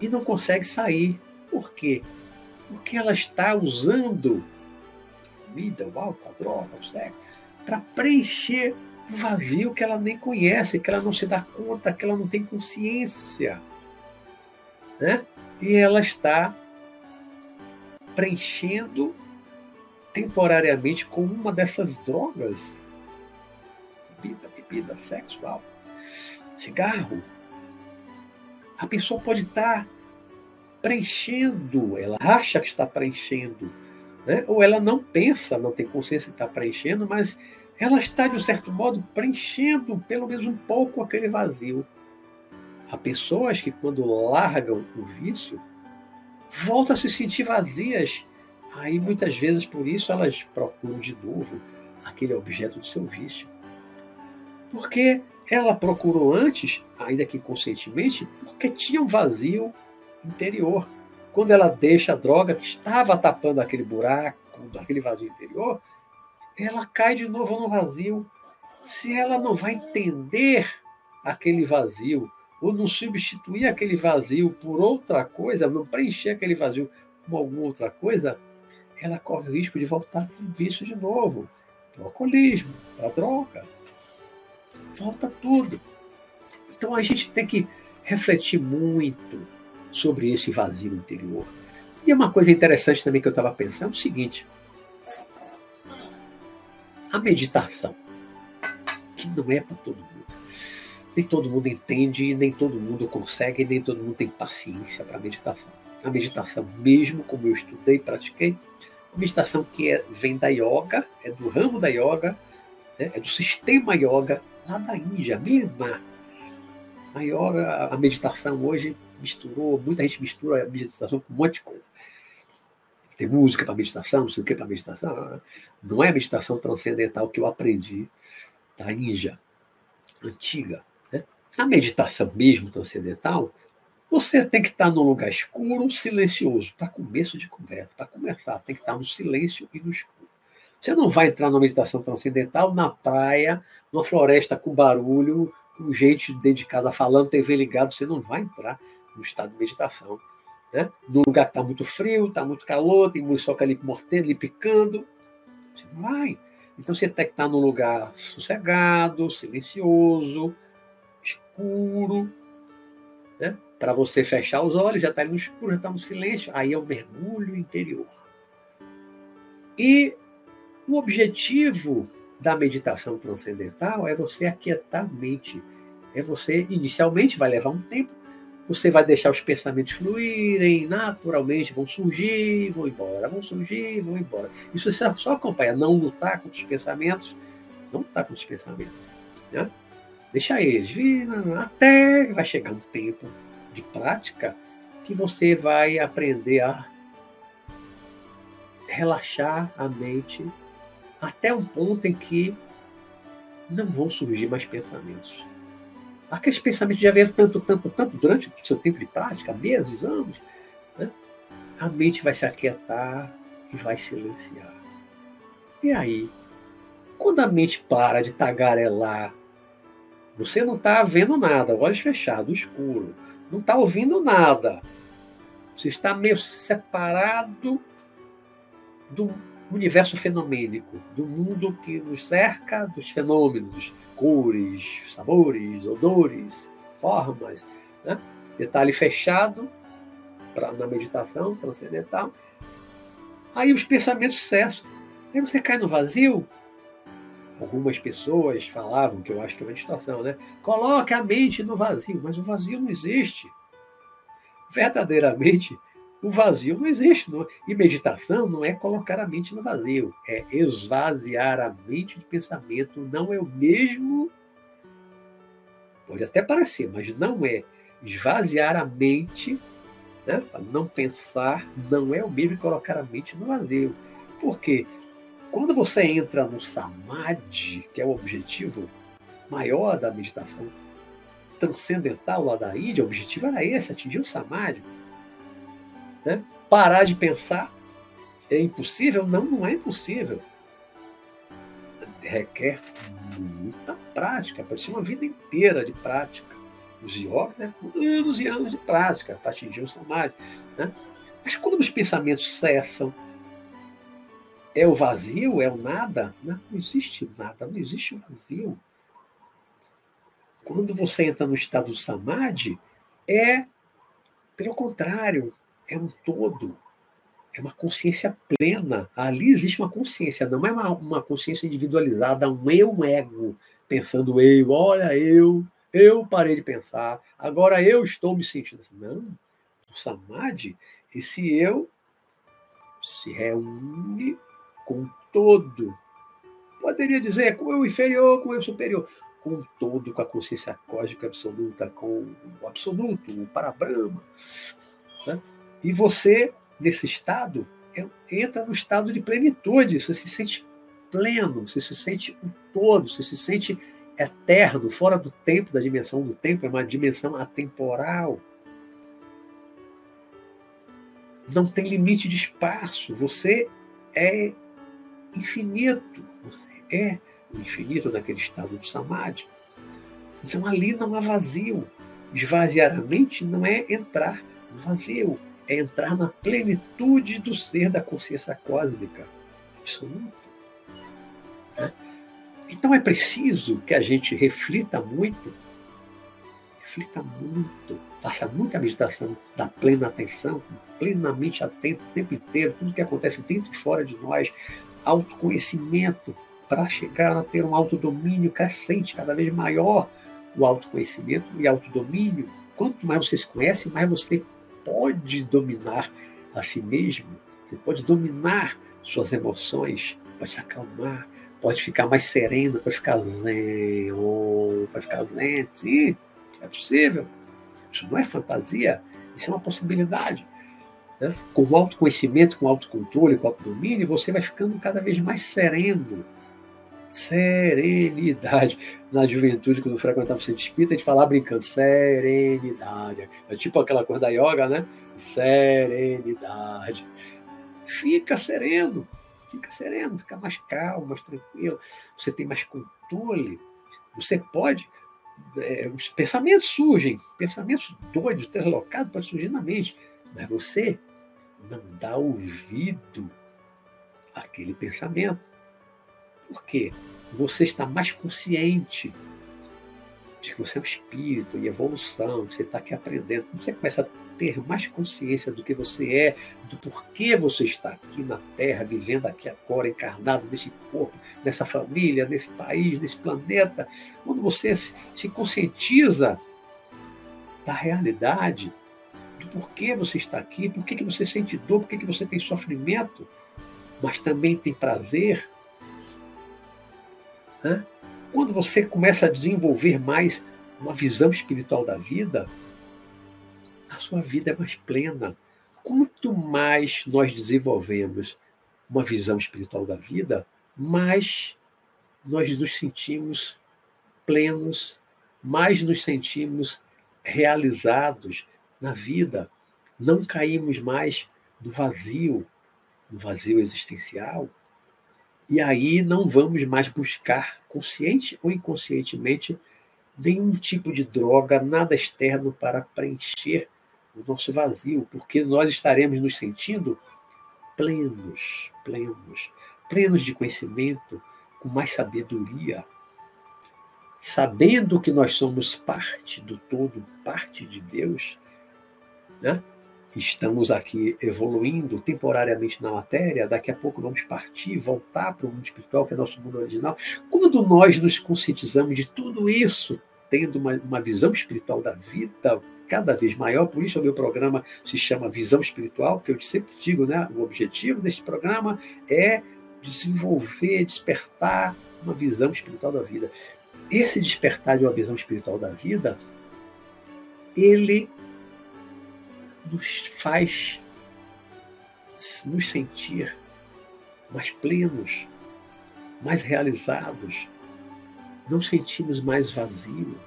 e não consegue sair. Por quê? Porque ela está usando comida, o álcool, a droga, o sexo, para preencher o vazio que ela nem conhece, que ela não se dá conta, que ela não tem consciência. Né? E ela está preenchendo temporariamente com uma dessas drogas. Bebida, bebida, álcool, cigarro. A pessoa pode estar preenchendo, ela acha que está preenchendo né? Ou ela não pensa, não tem consciência que está preenchendo, mas ela está, de um certo modo, preenchendo pelo menos um pouco aquele vazio. Há pessoas que, quando largam o vício, voltam a se sentir vazias. Aí, muitas vezes, por isso, elas procuram de novo aquele objeto do seu vício. Porque ela procurou antes, ainda que conscientemente, porque tinha um vazio interior quando ela deixa a droga que estava tapando aquele buraco, aquele vazio interior, ela cai de novo no vazio. Se ela não vai entender aquele vazio, ou não substituir aquele vazio por outra coisa, não preencher aquele vazio com alguma outra coisa, ela corre o risco de voltar para o vício de novo, para o alcoolismo, para a droga. Volta tudo. Então a gente tem que refletir muito sobre esse vazio interior. E uma coisa interessante também que eu estava pensando é o seguinte: a meditação, que não é para todo mundo. Nem todo mundo entende, nem todo mundo consegue, nem todo mundo tem paciência para meditação. A meditação, mesmo como eu estudei e pratiquei, a meditação que é, vem da yoga, é do ramo da yoga, né, é do sistema yoga lá da Índia, Myanmar. A yoga, a meditação hoje misturou, muita gente mistura a meditação com um monte de coisa. Tem música para meditação, não sei o que para meditação. Não é a meditação transcendental que eu aprendi da Índia antiga. Né? Na meditação mesmo transcendental, você tem que estar num lugar escuro, silencioso, para começo de conversa, para começar, tem que estar no silêncio e no escuro. Você não vai entrar numa meditação transcendental na praia, numa floresta com barulho, com gente dentro de casa falando, TV ligado, você não vai entrar no estado de meditação. Né? Num lugar que está muito frio, está muito calor, tem muriçoca ali mordendo, ali picando. Você não vai. Então você tem que estar num lugar sossegado, silencioso, escuro. Né? Para você fechar os olhos, já está no escuro, já está no silêncio. Aí é o mergulho interior. E o objetivo da meditação transcendental é você aquietar a mente. É você, inicialmente, vai levar um tempo, você vai deixar os pensamentos fluírem naturalmente, vão surgir, vão embora, vão surgir, vão embora. Isso você só acompanha, não lutar contra os pensamentos, não lutar contra os pensamentos. Né? Eles vir, até vai chegar um tempo de prática que você vai aprender a relaxar a mente até um ponto em que não vão surgir mais pensamentos aqueles pensamentos já vieram tanto, tanto, tanto durante o seu tempo de prática, meses, anos, né? a mente vai se aquietar e vai silenciar. E aí Quando a mente para de tagarelar, você não está vendo nada, olhos fechados, escuro, não está ouvindo nada. Você está meio separado do universo fenomênico, do mundo que nos cerca, dos fenômenos, cores, sabores, odores, formas. Né? Detalhe fechado pra, na meditação transcendental. Aí os pensamentos cessam. Aí você cai no vazio. Algumas pessoas falavam, que eu acho que é uma distorção, né? Coloque a mente no vazio, mas o vazio não existe. Verdadeiramente, o vazio não existe. Não. E meditação não é colocar a mente no vazio, é esvaziar a mente de pensamento. Não é o mesmo. Pode até parecer, mas não é. Esvaziar a mente, né, para não pensar, não é o mesmo colocar a mente no vazio. Por quê? Quando você entra no samadhi, que é o objetivo maior da meditação transcendental lá da Índia, o objetivo era esse, atingir o samadhi né? Parar de pensar é impossível? Não, não é impossível. Requer muita prática, ser uma vida inteira de prática. Os yogis é anos e anos de prática para atingir o samadhi. Né? Mas quando os pensamentos cessam, é o vazio, é o nada? Não, não existe nada, não existe vazio. Quando você entra no estado do samadhi, é, pelo contrário, é um todo, é uma consciência plena. Ali existe uma consciência, não é uma, uma consciência individualizada, um eu, um ego, pensando eu, olha, eu, eu parei de pensar, agora eu estou me sentindo assim. Não, o samadhi, esse eu se reúne com todo. Poderia dizer com eu inferior, com eu superior, com todo, com a consciência cósmica absoluta, com o absoluto, o parabrahma. Né? E você, nesse estado, é, entra no estado de plenitude, você se sente pleno, você se sente um todo, você se sente eterno, fora do tempo, da dimensão do tempo, é uma dimensão atemporal. Não tem limite de espaço, você é infinito, você é o infinito daquele estado do samadhi. Então ali não há vazio. Esvaziar a mente não é entrar no vazio, é entrar na plenitude do ser da consciência cósmica absoluta. Né? Então é preciso que a gente reflita muito, reflita muito, faça muita meditação da plena atenção, plenamente atento o tempo inteiro, tudo que acontece dentro e fora de nós, autoconhecimento, para chegar a ter um autodomínio crescente, cada vez maior o autoconhecimento e autodomínio. Quanto mais você se conhece, mais você pode dominar a si mesmo, você pode dominar suas emoções, pode se acalmar, pode ficar mais sereno, pode ficar zen, oh, pode ficar zen. Sim, é possível. Isso não é fantasia, isso é uma possibilidade. Né? Com o autoconhecimento, com o autocontrole, com o autodomínio, você vai ficando cada vez mais sereno, serenidade. Na juventude, quando frequentava o centro espírita, a gente falava brincando, serenidade. É tipo aquela coisa da yoga, né? Serenidade. Fica sereno, fica sereno, fica mais calmo, mais tranquilo. Você tem mais controle. Você pode. É, os pensamentos surgem, pensamentos doidos, deslocados, podem surgir na mente, mas você não dá ouvido àquele pensamento por quê? Você está mais consciente de que você é um espírito em evolução, que você está aqui aprendendo. Você começa a ter mais consciência do que você é, do porquê você está aqui na Terra, vivendo aqui agora, encarnado nesse corpo, nessa família, nesse país, nesse planeta. Quando você se conscientiza da realidade, do porquê você está aqui, por que você sente dor, por que você tem sofrimento, mas também tem prazer, né? Quando você começa a desenvolver mais uma visão espiritual da vida, a sua vida é mais plena. Quanto mais nós desenvolvemos uma visão espiritual da vida, mais nós nos sentimos plenos, mais nos sentimos realizados na vida. Não caímos mais no vazio, no vazio existencial, E aí não vamos mais buscar, consciente ou inconscientemente, nenhum tipo de droga, nada externo para preencher o nosso vazio, porque nós estaremos nos sentindo plenos, plenos, plenos de conhecimento, com mais sabedoria, sabendo que nós somos parte do todo, parte de Deus, né? Estamos aqui evoluindo temporariamente na matéria, daqui a pouco vamos partir, voltar para o mundo espiritual, que é nosso mundo original. Quando nós nos conscientizamos de tudo isso, tendo uma, uma visão espiritual da vida cada vez maior, por isso o meu programa se chama Visão Espiritual, que eu sempre digo, né? O objetivo deste programa é desenvolver, despertar uma visão espiritual da vida. Esse despertar de uma visão espiritual da vida, ele nos faz nos sentir mais plenos, mais realizados. Não sentimos mais vazio.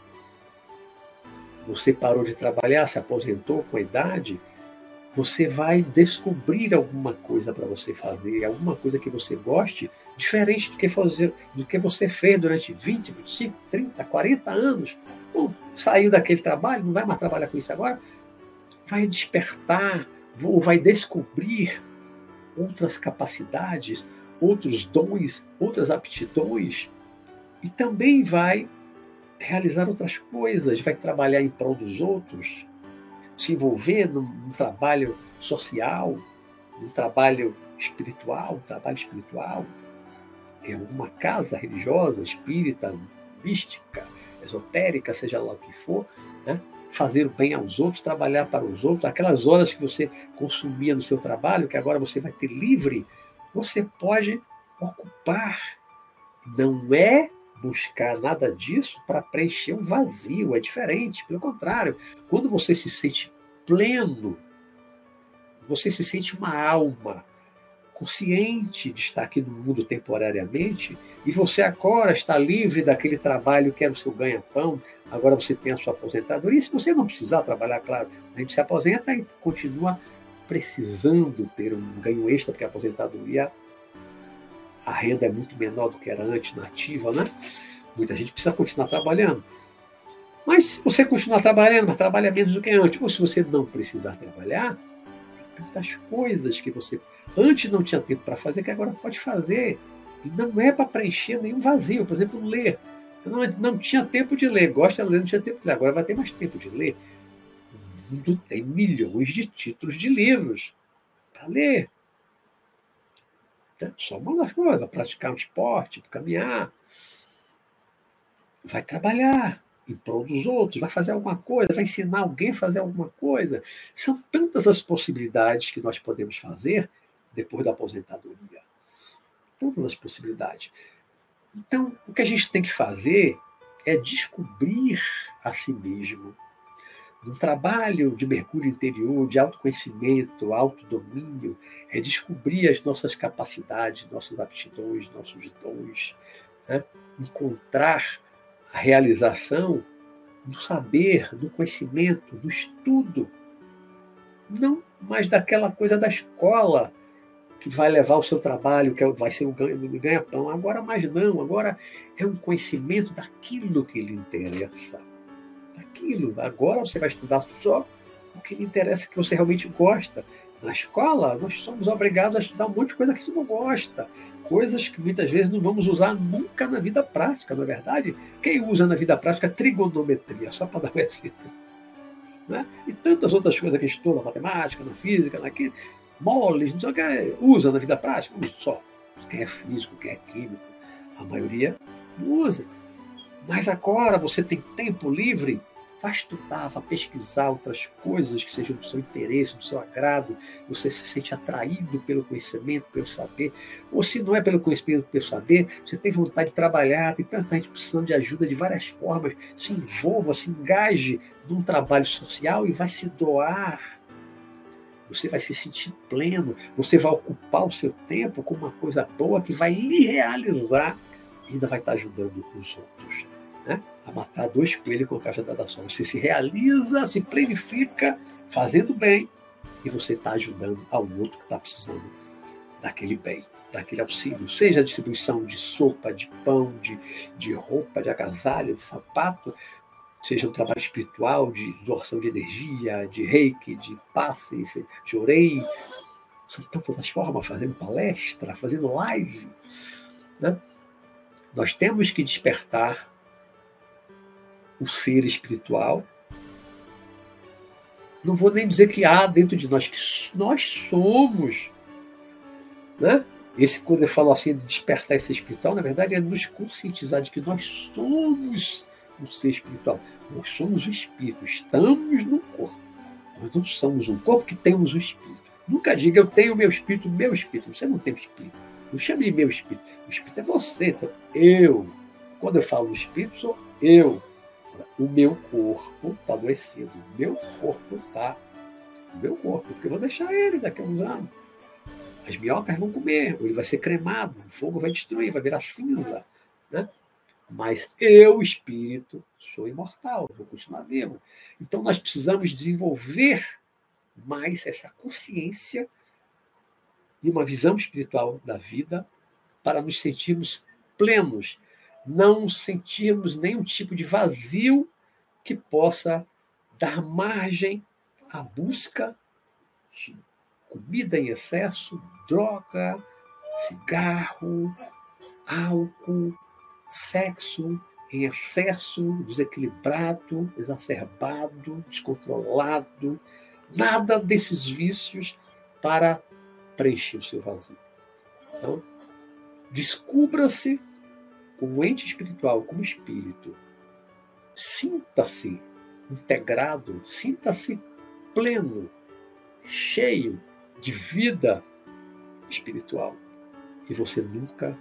Você parou de trabalhar, se aposentou com a idade, você vai descobrir alguma coisa para você fazer, alguma coisa que você goste, diferente do que, fazer, do que você fez durante 20, 25, 30, 40 anos. Ou saiu daquele trabalho, não vai mais trabalhar com isso agora, vai despertar, ou vai descobrir outras capacidades, outros dons, outras aptidões, e também vai realizar outras coisas, vai trabalhar em prol dos outros, se envolver num, trabalho social, num trabalho espiritual, um trabalho espiritual, em alguma casa religiosa, espírita, mística, esotérica, seja lá o que for, né? Fazer o bem aos outros, trabalhar para os outros, aquelas horas que você consumia no seu trabalho, que agora você vai ter livre, você pode ocupar. Não é buscar nada disso para preencher um vazio, é diferente. Pelo contrário, quando você se sente pleno, você se sente uma alma consciente de estar aqui no mundo temporariamente, e você agora está livre daquele trabalho que era o seu ganha-pão, agora você tem a sua aposentadoria. E se você não precisar trabalhar, claro, a gente se aposenta e continua precisando ter um ganho extra, porque a aposentadoria, a renda é muito menor do que era antes na ativa, né? Muita gente precisa continuar trabalhando. Mas se você continuar trabalhando, mas trabalha menos do que antes, ou se você não precisar trabalhar, tem tantas coisas que você antes não tinha tempo para fazer que agora pode fazer. E não é para preencher nenhum vazio. Por exemplo, ler. Eu não, não tinha tempo de ler, gosta de ler, não tinha tempo de ler, agora vai ter mais tempo de ler. O mundo tem milhões de títulos de livros para ler. Então, só uma das coisas, praticar um esporte, caminhar. Vai trabalhar em prol dos outros, vai fazer alguma coisa, vai ensinar alguém a fazer alguma coisa. São tantas as possibilidades que nós podemos fazer depois da aposentadoria. Tantas as possibilidades. Então, o que a gente tem que fazer é descobrir a si mesmo. Num trabalho de mergulho interior, de autoconhecimento, autodomínio, é descobrir as nossas capacidades, nossas aptidões, nossos dons, né? encontrar a realização no saber, no conhecimento, no estudo, não mais daquela coisa da escola que vai levar o seu trabalho, que é vai ser o ganha-pão. Agora, mais não, agora é um conhecimento daquilo que lhe interessa. Daquilo. Agora você vai estudar só o que lhe interessa, que você realmente gosta. Na escola, nós somos obrigados a estudar um monte de coisa que gente não gosta. Coisas que muitas vezes não vamos usar nunca na vida prática, na é verdade. Quem usa na vida prática trigonometria, só para dar um exemplo. Né? E tantas outras coisas que a gente estuda, na matemática, na física, naquilo, moles, não sei o que, usa na vida prática, não só. Quem é físico, quem é químico, a maioria não usa. Mas agora você tem tempo livre, vá estudar, vá pesquisar outras coisas que sejam do seu interesse, do seu agrado, você se sente atraído pelo conhecimento, pelo saber, ou se não é pelo conhecimento, pelo saber, você tem vontade de trabalhar, tem tanta gente precisando de ajuda de várias formas, se envolva, se engaje num trabalho social e vai se doar você vai se sentir pleno, você vai ocupar o seu tempo com uma coisa boa que vai lhe realizar e ainda vai estar ajudando os outros. Né? A matar dois coelhos com a caixa da só. Você se realiza, se planifica, fazendo bem, e você está ajudando ao outro que está precisando daquele bem. daquele auxílio, seja a distribuição de sopa, de pão, de, de roupa, de agasalho, de sapato, seja um trabalho espiritual, de doação de energia, de reiki, de passe, de orei. São tantas as formas, fazendo palestra, fazendo live. Né? Nós temos que despertar o ser espiritual. Não vou nem dizer que há dentro de nós, que nós somos. Né? Esse, quando eu falo assim de despertar esse espiritual, na verdade é nos conscientizar de que nós somos um ser espiritual. Nós somos o espírito, estamos no corpo. Nós não somos um corpo que temos o espírito. Nunca diga eu tenho o meu espírito, meu espírito. Você não tem o espírito. Não chame de meu espírito. O espírito é você, então, eu. Quando eu falo do espírito, sou eu. O meu corpo está adoecido. O meu corpo está. O meu corpo, porque eu vou deixar ele daqui a uns anos. As minhocas vão comer, ele vai ser cremado, o fogo vai destruir, vai virar cinza. Né? Mas eu, espírito, sou imortal, vou continuar vivo. Então nós precisamos desenvolver mais essa consciência e uma visão espiritual da vida para nos sentirmos plenos, não sentirmos nenhum tipo de vazio que possa dar margem à busca de comida em excesso, droga, cigarro, álcool, sexo em excesso, desequilibrado, exacerbado, descontrolado, nada desses vícios para preencher o seu vazio. Então, descubra-se como ente espiritual, como espírito. Sinta-se integrado, sinta-se pleno, cheio de vida espiritual. E você nunca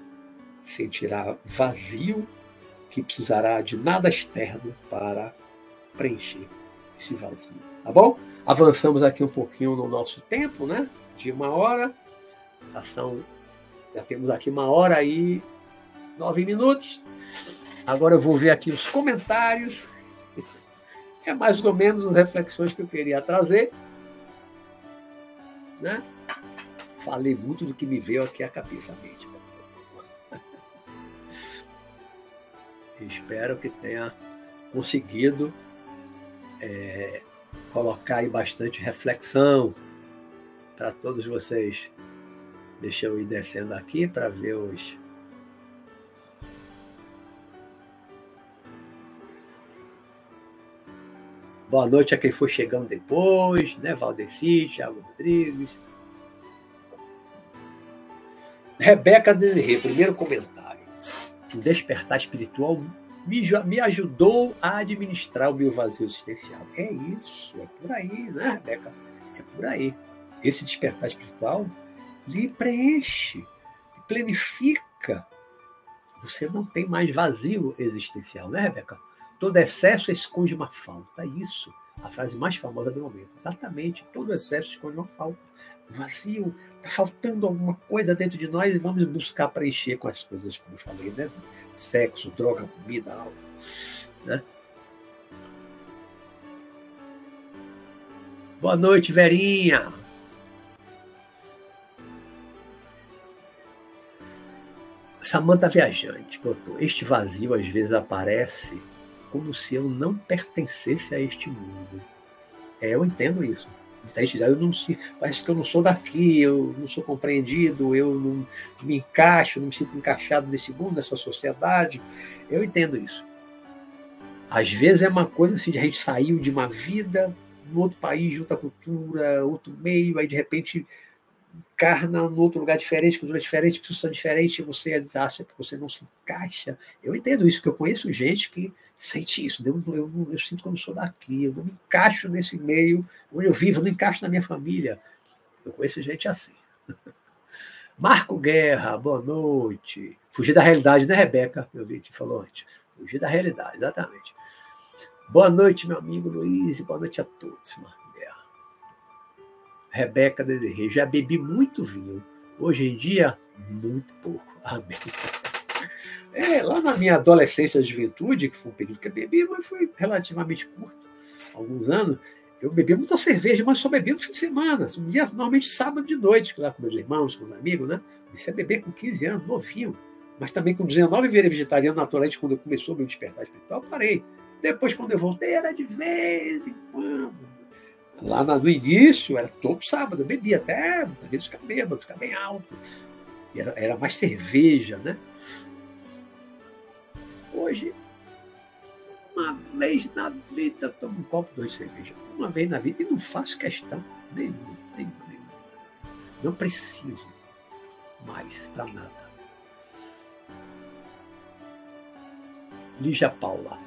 sentirá vazio que precisará de nada externo para preencher esse vazio. Tá bom? Avançamos aqui um pouquinho no nosso tempo, né? De uma hora. Já, são, já temos aqui uma hora e nove minutos. Agora eu vou ver aqui os comentários. É mais ou menos as reflexões que eu queria trazer. Né? Falei muito do que me veio aqui à cabeça, mente. Espero que tenha conseguido é, colocar aí bastante reflexão para todos vocês. Deixa eu ir descendo aqui para ver os. Boa noite a quem for chegando depois, né? Valdeci, Thiago Rodrigues. Rebeca Desirê, primeiro comentário. O despertar espiritual me, me ajudou a administrar o meu vazio existencial. É isso, é por aí, né, Rebeca? É por aí. Esse despertar espiritual lhe preenche, lhe planifica. Você não tem mais vazio existencial, né, Rebeca? Todo excesso esconde uma falta. É isso. A frase mais famosa do momento. Exatamente. Todo excesso esconde uma falta. Vazio. Está faltando alguma coisa dentro de nós e vamos buscar preencher com as coisas, como eu falei, né? sexo, droga, comida, álcool. Né? Boa noite, Verinha. Samanta Viajante botou: Este vazio às vezes aparece como se eu não pertencesse a este mundo. É, eu entendo isso. Eu não se, parece que eu não sou daqui, eu não sou compreendido, eu não me encaixo, não me sinto encaixado nesse mundo, nessa sociedade. Eu entendo isso. Às vezes é uma coisa assim de a gente saiu de uma vida, no outro país, de outra cultura, outro meio, aí de repente encarna num outro lugar diferente, cultura diferente, pessoa diferente, você acha que você não se encaixa. Eu entendo isso, porque eu conheço gente que sente isso. Eu, eu, eu, sinto não sou daqui, eu não me encaixo nesse meio onde eu vivo, eu não encaixo na minha família. Eu conheço gente assim. Marco Guerra, boa noite. Fugir da realidade, né, Rebeca? Eu vi que falou antes. Fugir da realidade, exatamente. Boa noite, meu amigo Luiz, e boa noite a todos, Marco Guerra. Rebeca Rei, já bebi muito vinho. Hoje em dia, muito pouco. Amém. É, lá na minha adolescência, juventude, que foi um período que eu bebi, mas foi relativamente curto, alguns anos, eu bebia muita cerveja, mas só bebia no fim de semana, normalmente sábado de noite, lá com meus irmãos, com os amigos, né? Comecei a beber com 15 anos, novinho. Mas também com 19 virei vegetariano naturalmente quando começou o meu despertar espiritual, parei. Depois, quando eu voltei, era de vez em quando. Lá no início, era todo sábado, eu bebia até, às vezes ficar bêbado, ficar bem alto. Era, era mais cerveja, né? Hoje, uma vez na vida, tomo um copo, dois de cerveja. Uma vez na vida. E não faço questão nenhuma, nenhuma, nenhuma. Não preciso mais para nada. Lígia Paula.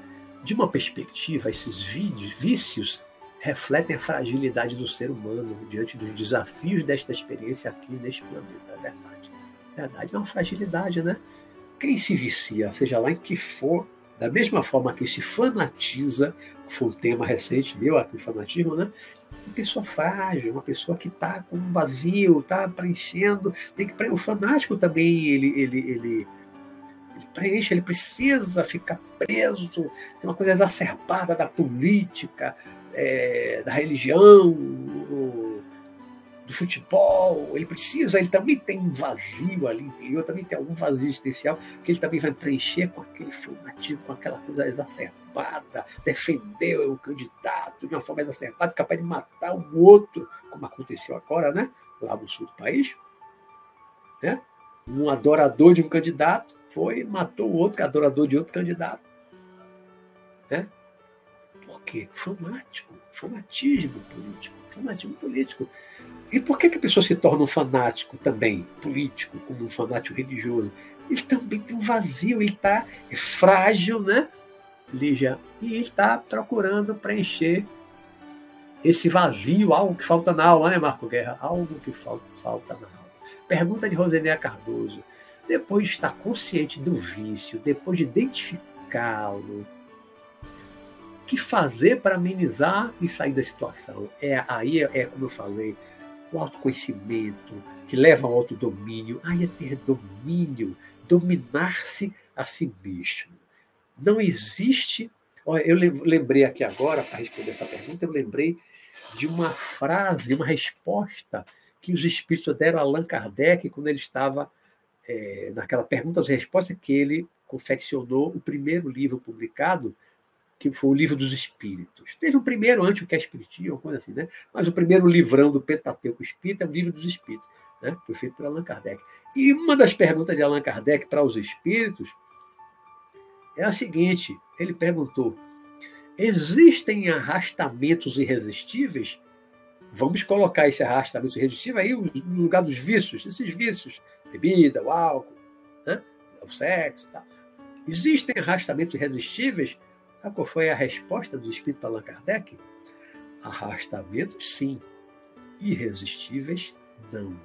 De uma perspectiva, esses vídeos, vícios refletem a fragilidade do ser humano diante dos desafios desta experiência aqui neste planeta. É verdade. Verdade, é uma fragilidade, né? Quem se vicia, seja lá em que for, da mesma forma que se fanatiza, foi um tema recente meu aqui, o fanatismo, né? Uma pessoa frágil, uma pessoa que está com um vazio, está preenchendo. Tem que, o fanático também, ele, ele, ele preenche, ele precisa ficar preso. Tem uma coisa exacerbada da política, é, da religião, do, futebol. Ele precisa, ele também tem um vazio ali interior, também tem algum vazio especial que ele também vai preencher com aquele fanatismo, com aquela coisa exacerbada, defender o candidato de uma forma exacerbada, capaz de matar o outro, como aconteceu agora, né? Lá no sul do país. Né? Um adorador de um candidato foi matou o outro, adorador de outro candidato. Né? Por quê? Fanático, fanatismo político, fanatismo político. E por que, que a pessoa se torna um fanático também político, como um fanático religioso? Ele também tem um vazio, ele está é frágil, né, Lígia? E ele está procurando preencher esse vazio, algo que falta na alma, né, Marco Guerra? Algo que falta, falta na alma. Pergunta de Rosenéia Cardoso. Depois de estar consciente do vício, depois de identificá-lo, que fazer para amenizar e sair da situação? É aí é, é como eu falei, o autoconhecimento que leva ao autodomínio. Aí é ter domínio, dominar-se a si mesmo. Não existe. Olha, eu lembrei aqui agora, para responder essa pergunta, eu lembrei de uma frase, uma resposta que os espíritos deram a Allan Kardec quando ele estava é, naquela perguntas e respostas que ele confeccionou o primeiro livro publicado, que foi o Livro dos Espíritos. Teve um primeiro antes, o que é Espiritismo, coisa assim, né? Mas o primeiro livrão do Pentateuco Espírita é o Livro dos Espíritos, né? Foi feito por Allan Kardec. E uma das perguntas de Allan Kardec para os espíritos é a seguinte: ele perguntou: existem arrastamentos irresistíveis? Vamos colocar esse arrastamento irresistível aí no lugar dos vícios, esses vícios bebida, o álcool, né? o sexo. Tá? Existem arrastamentos irresistíveis? Ah, qual foi a resposta do espírito Allan Kardec? Arrastamentos, sim. Irresistíveis, não.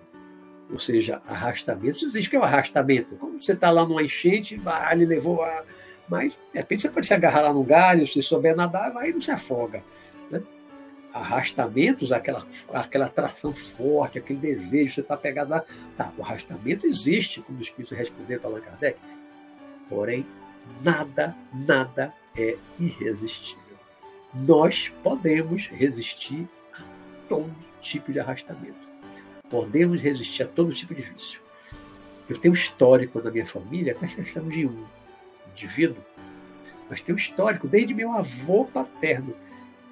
Ou seja, arrastamentos, existe que é o arrastamento. Como você está lá numa enchente, ah, ele levou a. Mas, de repente, você pode se agarrar lá no galho, se souber nadar, vai e não se afoga. Né? arrastamentos, aquela, aquela atração forte, aquele desejo, você está pegado lá. Tá, o arrastamento existe, como o Espírito respondeu para Allan Kardec. Porém, nada, nada é irresistível. Nós podemos resistir a todo tipo de arrastamento. Podemos resistir a todo tipo de vício. Eu tenho um histórico na minha família, com exceção de um indivíduo, mas tenho um histórico desde meu avô paterno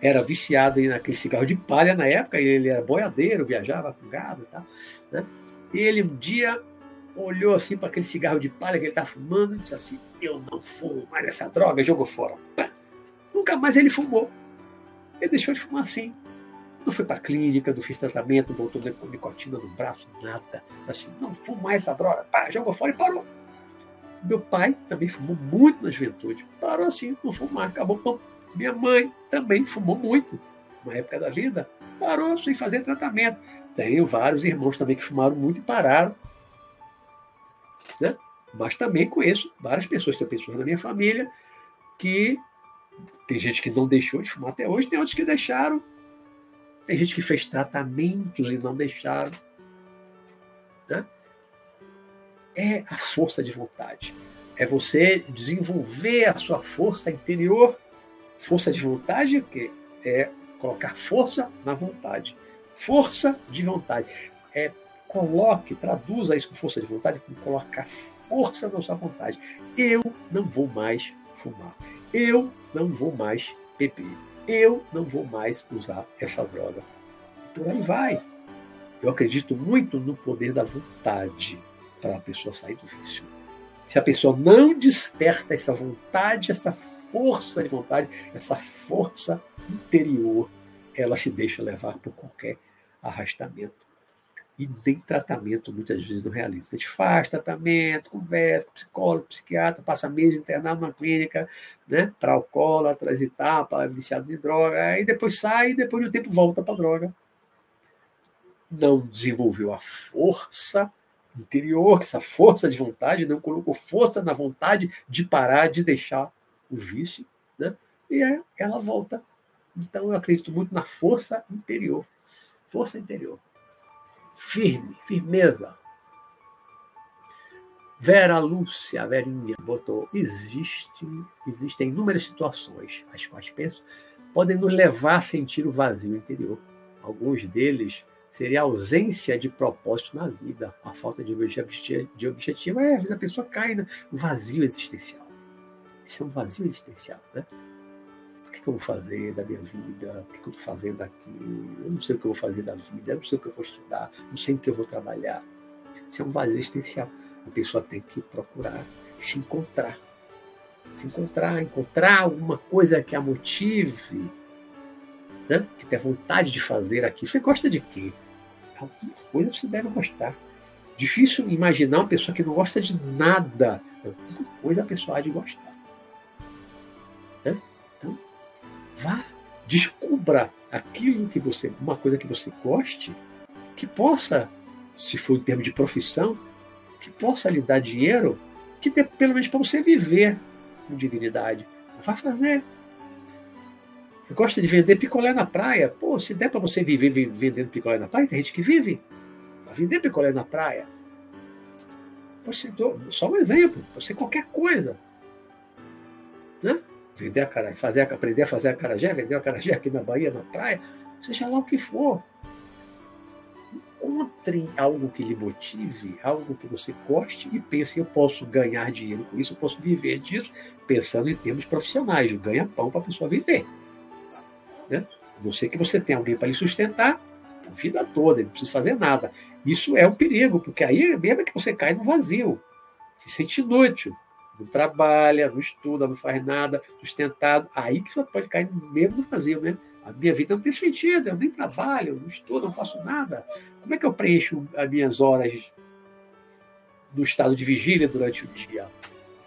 era viciado naquele cigarro de palha na época, ele era boiadeiro, viajava com gado e tal. Né? E ele um dia olhou assim para aquele cigarro de palha que ele estava fumando e disse assim: Eu não fumo mais essa droga, jogou fora. Nunca mais ele fumou. Ele deixou de fumar assim. Não foi para a clínica, não fez tratamento, não botou nicotina no braço, nada. Assim, não fumo mais essa droga. Pá, jogou fora e parou. Meu pai também fumou muito na juventude. Parou assim, não fumar, acabou. Pum, minha mãe também fumou muito na época da vida, parou sem fazer tratamento. Tenho vários irmãos também que fumaram muito e pararam. Né? Mas também conheço várias pessoas, tem pessoas na minha família que tem gente que não deixou de fumar até hoje, tem outros que deixaram. Tem gente que fez tratamentos e não deixaram. Né? É a força de vontade. É você desenvolver a sua força interior Força de vontade que é colocar força na vontade. Força de vontade. É coloque, traduza isso com força de vontade, com colocar força na sua vontade. Eu não vou mais fumar. Eu não vou mais beber. Eu não vou mais usar essa droga. E por aí vai. Eu acredito muito no poder da vontade para a pessoa sair do vício. Se a pessoa não desperta essa vontade, essa força de vontade, essa força interior, ela se deixa levar por qualquer arrastamento. E nem tratamento muitas vezes não realiza. A gente faz tratamento, conversa com psicólogo, psiquiatra, passa meses internado numa clínica, né, para alcoólatras e tal, para viciado em droga, aí depois sai e depois de um tempo volta para droga. Não desenvolveu a força interior, essa força de vontade, não colocou força na vontade de parar, de deixar o vício, né? e aí ela volta. Então eu acredito muito na força interior. Força interior. Firme, firmeza. Vera Lúcia, Verinha, botou: existe, existem inúmeras situações, as quais penso, podem nos levar a sentir o vazio interior. Alguns deles seria a ausência de propósito na vida, a falta de objetivo. É, a pessoa cai no vazio existencial. Esse é um vazio existencial, né? Que, eu vou fazer da minha vida? O que, eu estou fazendo aqui? Eu não sei o que eu vou fazer da vida, eu não sei o que eu vou estudar, não sei o que eu vou trabalhar. Isso é um vazio existencial. A pessoa tem que procurar se encontrar. Se encontrar, encontrar alguma coisa que a motive, né? que tenha vontade de fazer aqui. Você gosta de quê? alguma coisa você deve gostar. Difícil imaginar uma pessoa que não gosta de nada. Alguma coisa a pessoa há de gostar. Vá, descubra aquilo que você, uma coisa que você goste, que possa, se for em termos de profissão, que possa lhe dar dinheiro, que dê pelo menos para você viver com dignidade. Vá fazer, gosta de vender picolé na praia. Pô, se der para você viver vendendo picolé na praia, tem gente que vive. Vai vender picolé na praia. Pode só um exemplo, pode qualquer coisa. Né? Vender a cara, fazer, aprender a fazer a carajé, vender a carajé aqui na Bahia, na praia, seja lá o que for. Encontre algo que lhe motive, algo que você goste e pense, eu posso ganhar dinheiro com isso, eu posso viver disso, pensando em termos profissionais, ganha pão para a pessoa viver. Né? A não ser que você tenha alguém para lhe sustentar a vida toda, ele não precisa fazer nada. Isso é um perigo, porque aí mesmo é que você cai no vazio, se sente inútil, não trabalha, não estuda, não faz nada, sustentado, aí que você pode cair mesmo no vazio, né? A minha vida não tem sentido, eu nem trabalho, não estudo, não faço nada. Como é que eu preencho as minhas horas no estado de vigília durante o dia?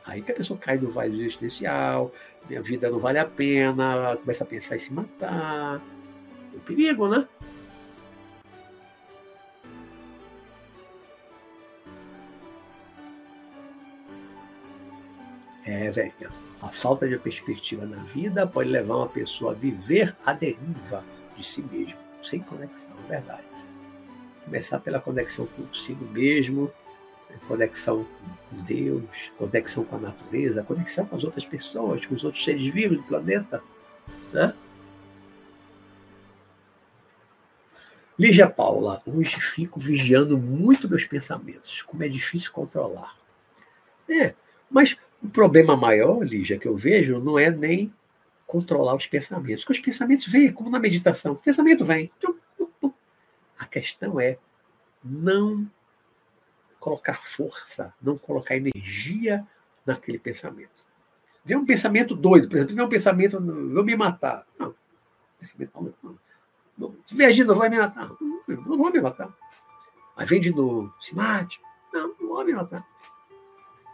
Aí que a pessoa cai no vazio existencial, minha vida não vale a pena, começa a pensar em se matar. É um perigo, né? É, velho, a falta de perspectiva na vida pode levar uma pessoa a viver a deriva de si mesmo, sem conexão, verdade. Começar pela conexão consigo mesmo, conexão com Deus, conexão com a natureza, conexão com as outras pessoas, com os outros seres vivos do planeta. Né? Lígia Paula, hoje fico vigiando muito meus pensamentos, como é difícil controlar. É, mas o problema maior, Lígia, que eu vejo não é nem controlar os pensamentos, porque os pensamentos vêm, como na meditação, o pensamento vem. A questão é não colocar força, não colocar energia naquele pensamento. Vem um pensamento doido, por exemplo, vem um pensamento, vou me matar. Não, pensamento não, não, não. Novo, vai me matar. Não, não vou me matar. Mas vem de novo, se mate. Não, não vou me matar.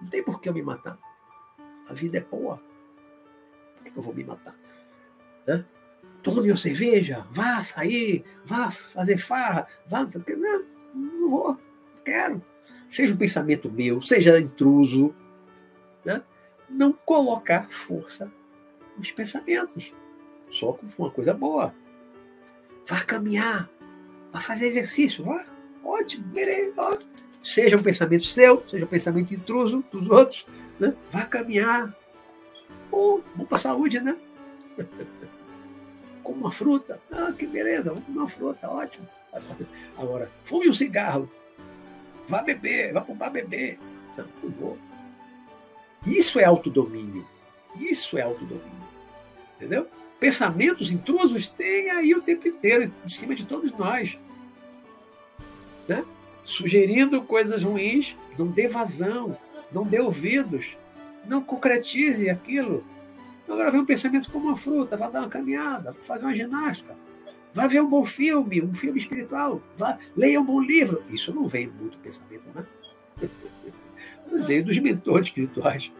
Não tem por que eu me matar. A vida é boa. Por que eu vou me matar? Né? Tome uma cerveja, vá sair, vá fazer farra, vá. Não, não vou, não quero seja um pensamento meu, seja intruso, né? não colocar força nos pensamentos. Só com uma coisa boa. Vá caminhar, vá fazer exercício, vá. Ótimo, beleza. Ó. Seja um pensamento seu, seja um pensamento intruso dos outros, né? vá caminhar. Bom, bom para saúde, né? Com uma fruta. Ah, que beleza, vamos comer uma fruta, ótimo. Agora, fume um cigarro. vá beber, vá para beber. Não, não vou. Isso é autodomínio. Isso é autodomínio. Entendeu? Pensamentos intrusos tem aí o tempo inteiro, em cima de todos nós. Né? Sugerindo coisas ruins, não dê vazão, não dê ouvidos, não concretize aquilo. Agora vem um pensamento como uma fruta, vai dar uma caminhada, vai fazer uma ginástica, vai ver um bom filme, um filme espiritual, vai, leia um bom livro. Isso não vem muito pensamento, né? Vem dos mentores espirituais.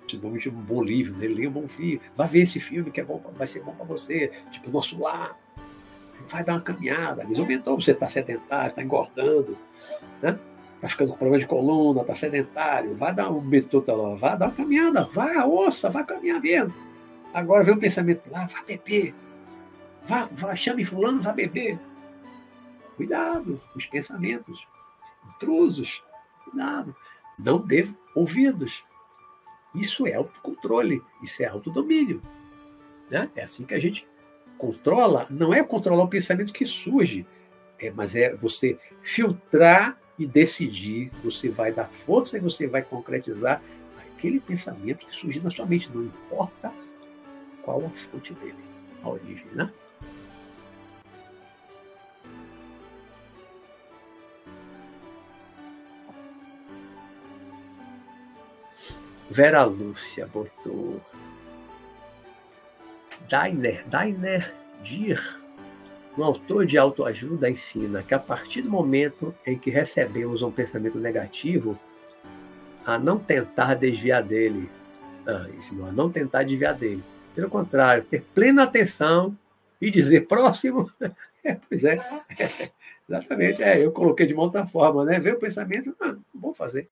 Principalmente um bom livro, né? leia um bom filme, vai ver esse filme que é bom, vai ser bom para você, tipo Nosso Lar. Vai dar uma caminhada, vezes o mentor, você está sedentário, está engordando, né? Está ficando com problema de coluna, está sedentário, vai dar um mentor, tá vai dar uma caminhada, vai, ouça, vai caminhar mesmo. Agora vem um pensamento lá, vai beber. Vá, chame fulano, vá beber. Cuidado os pensamentos intrusos. Cuidado. Não dê ouvidos. Isso é autocontrole, isso é autodomínio. Né? É assim que a gente controla. Não é controlar o pensamento que surge, é, mas é você filtrar e decidir. Você vai dar força e você vai concretizar aquele pensamento que surgiu na sua mente. Não importa qual a fonte dele, a origem. Né? Vera Lúcia botou. Dainer, Dainer Dir, um autor de autoajuda, ensina que a partir do momento em que recebemos um pensamento negativo, a não tentar desviar dele. Ah, a não tentar desviar dele. Pelo contrário, ter plena atenção e dizer próximo. É, pois é. Exatamente. É, eu coloquei de uma outra forma, né? Ver o pensamento, não, não vou fazer.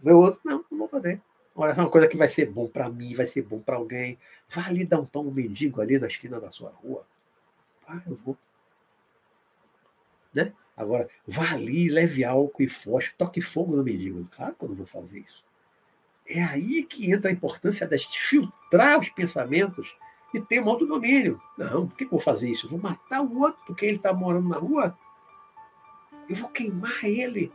Ver o outro, não, não vou fazer. Olha, é uma coisa que vai ser bom para mim, vai ser bom para alguém. Vá ali dar um pão um mendigo ali na esquina da sua rua. Ah, eu vou. Né? Agora, vá ali, leve álcool e fósforo, toque fogo no mendigo. Claro que eu não vou fazer isso. É aí que entra a importância gente filtrar os pensamentos e ter um autodomínio. Não, por que eu vou fazer isso? Eu vou matar o outro porque ele está morando na rua? Eu vou queimar ele.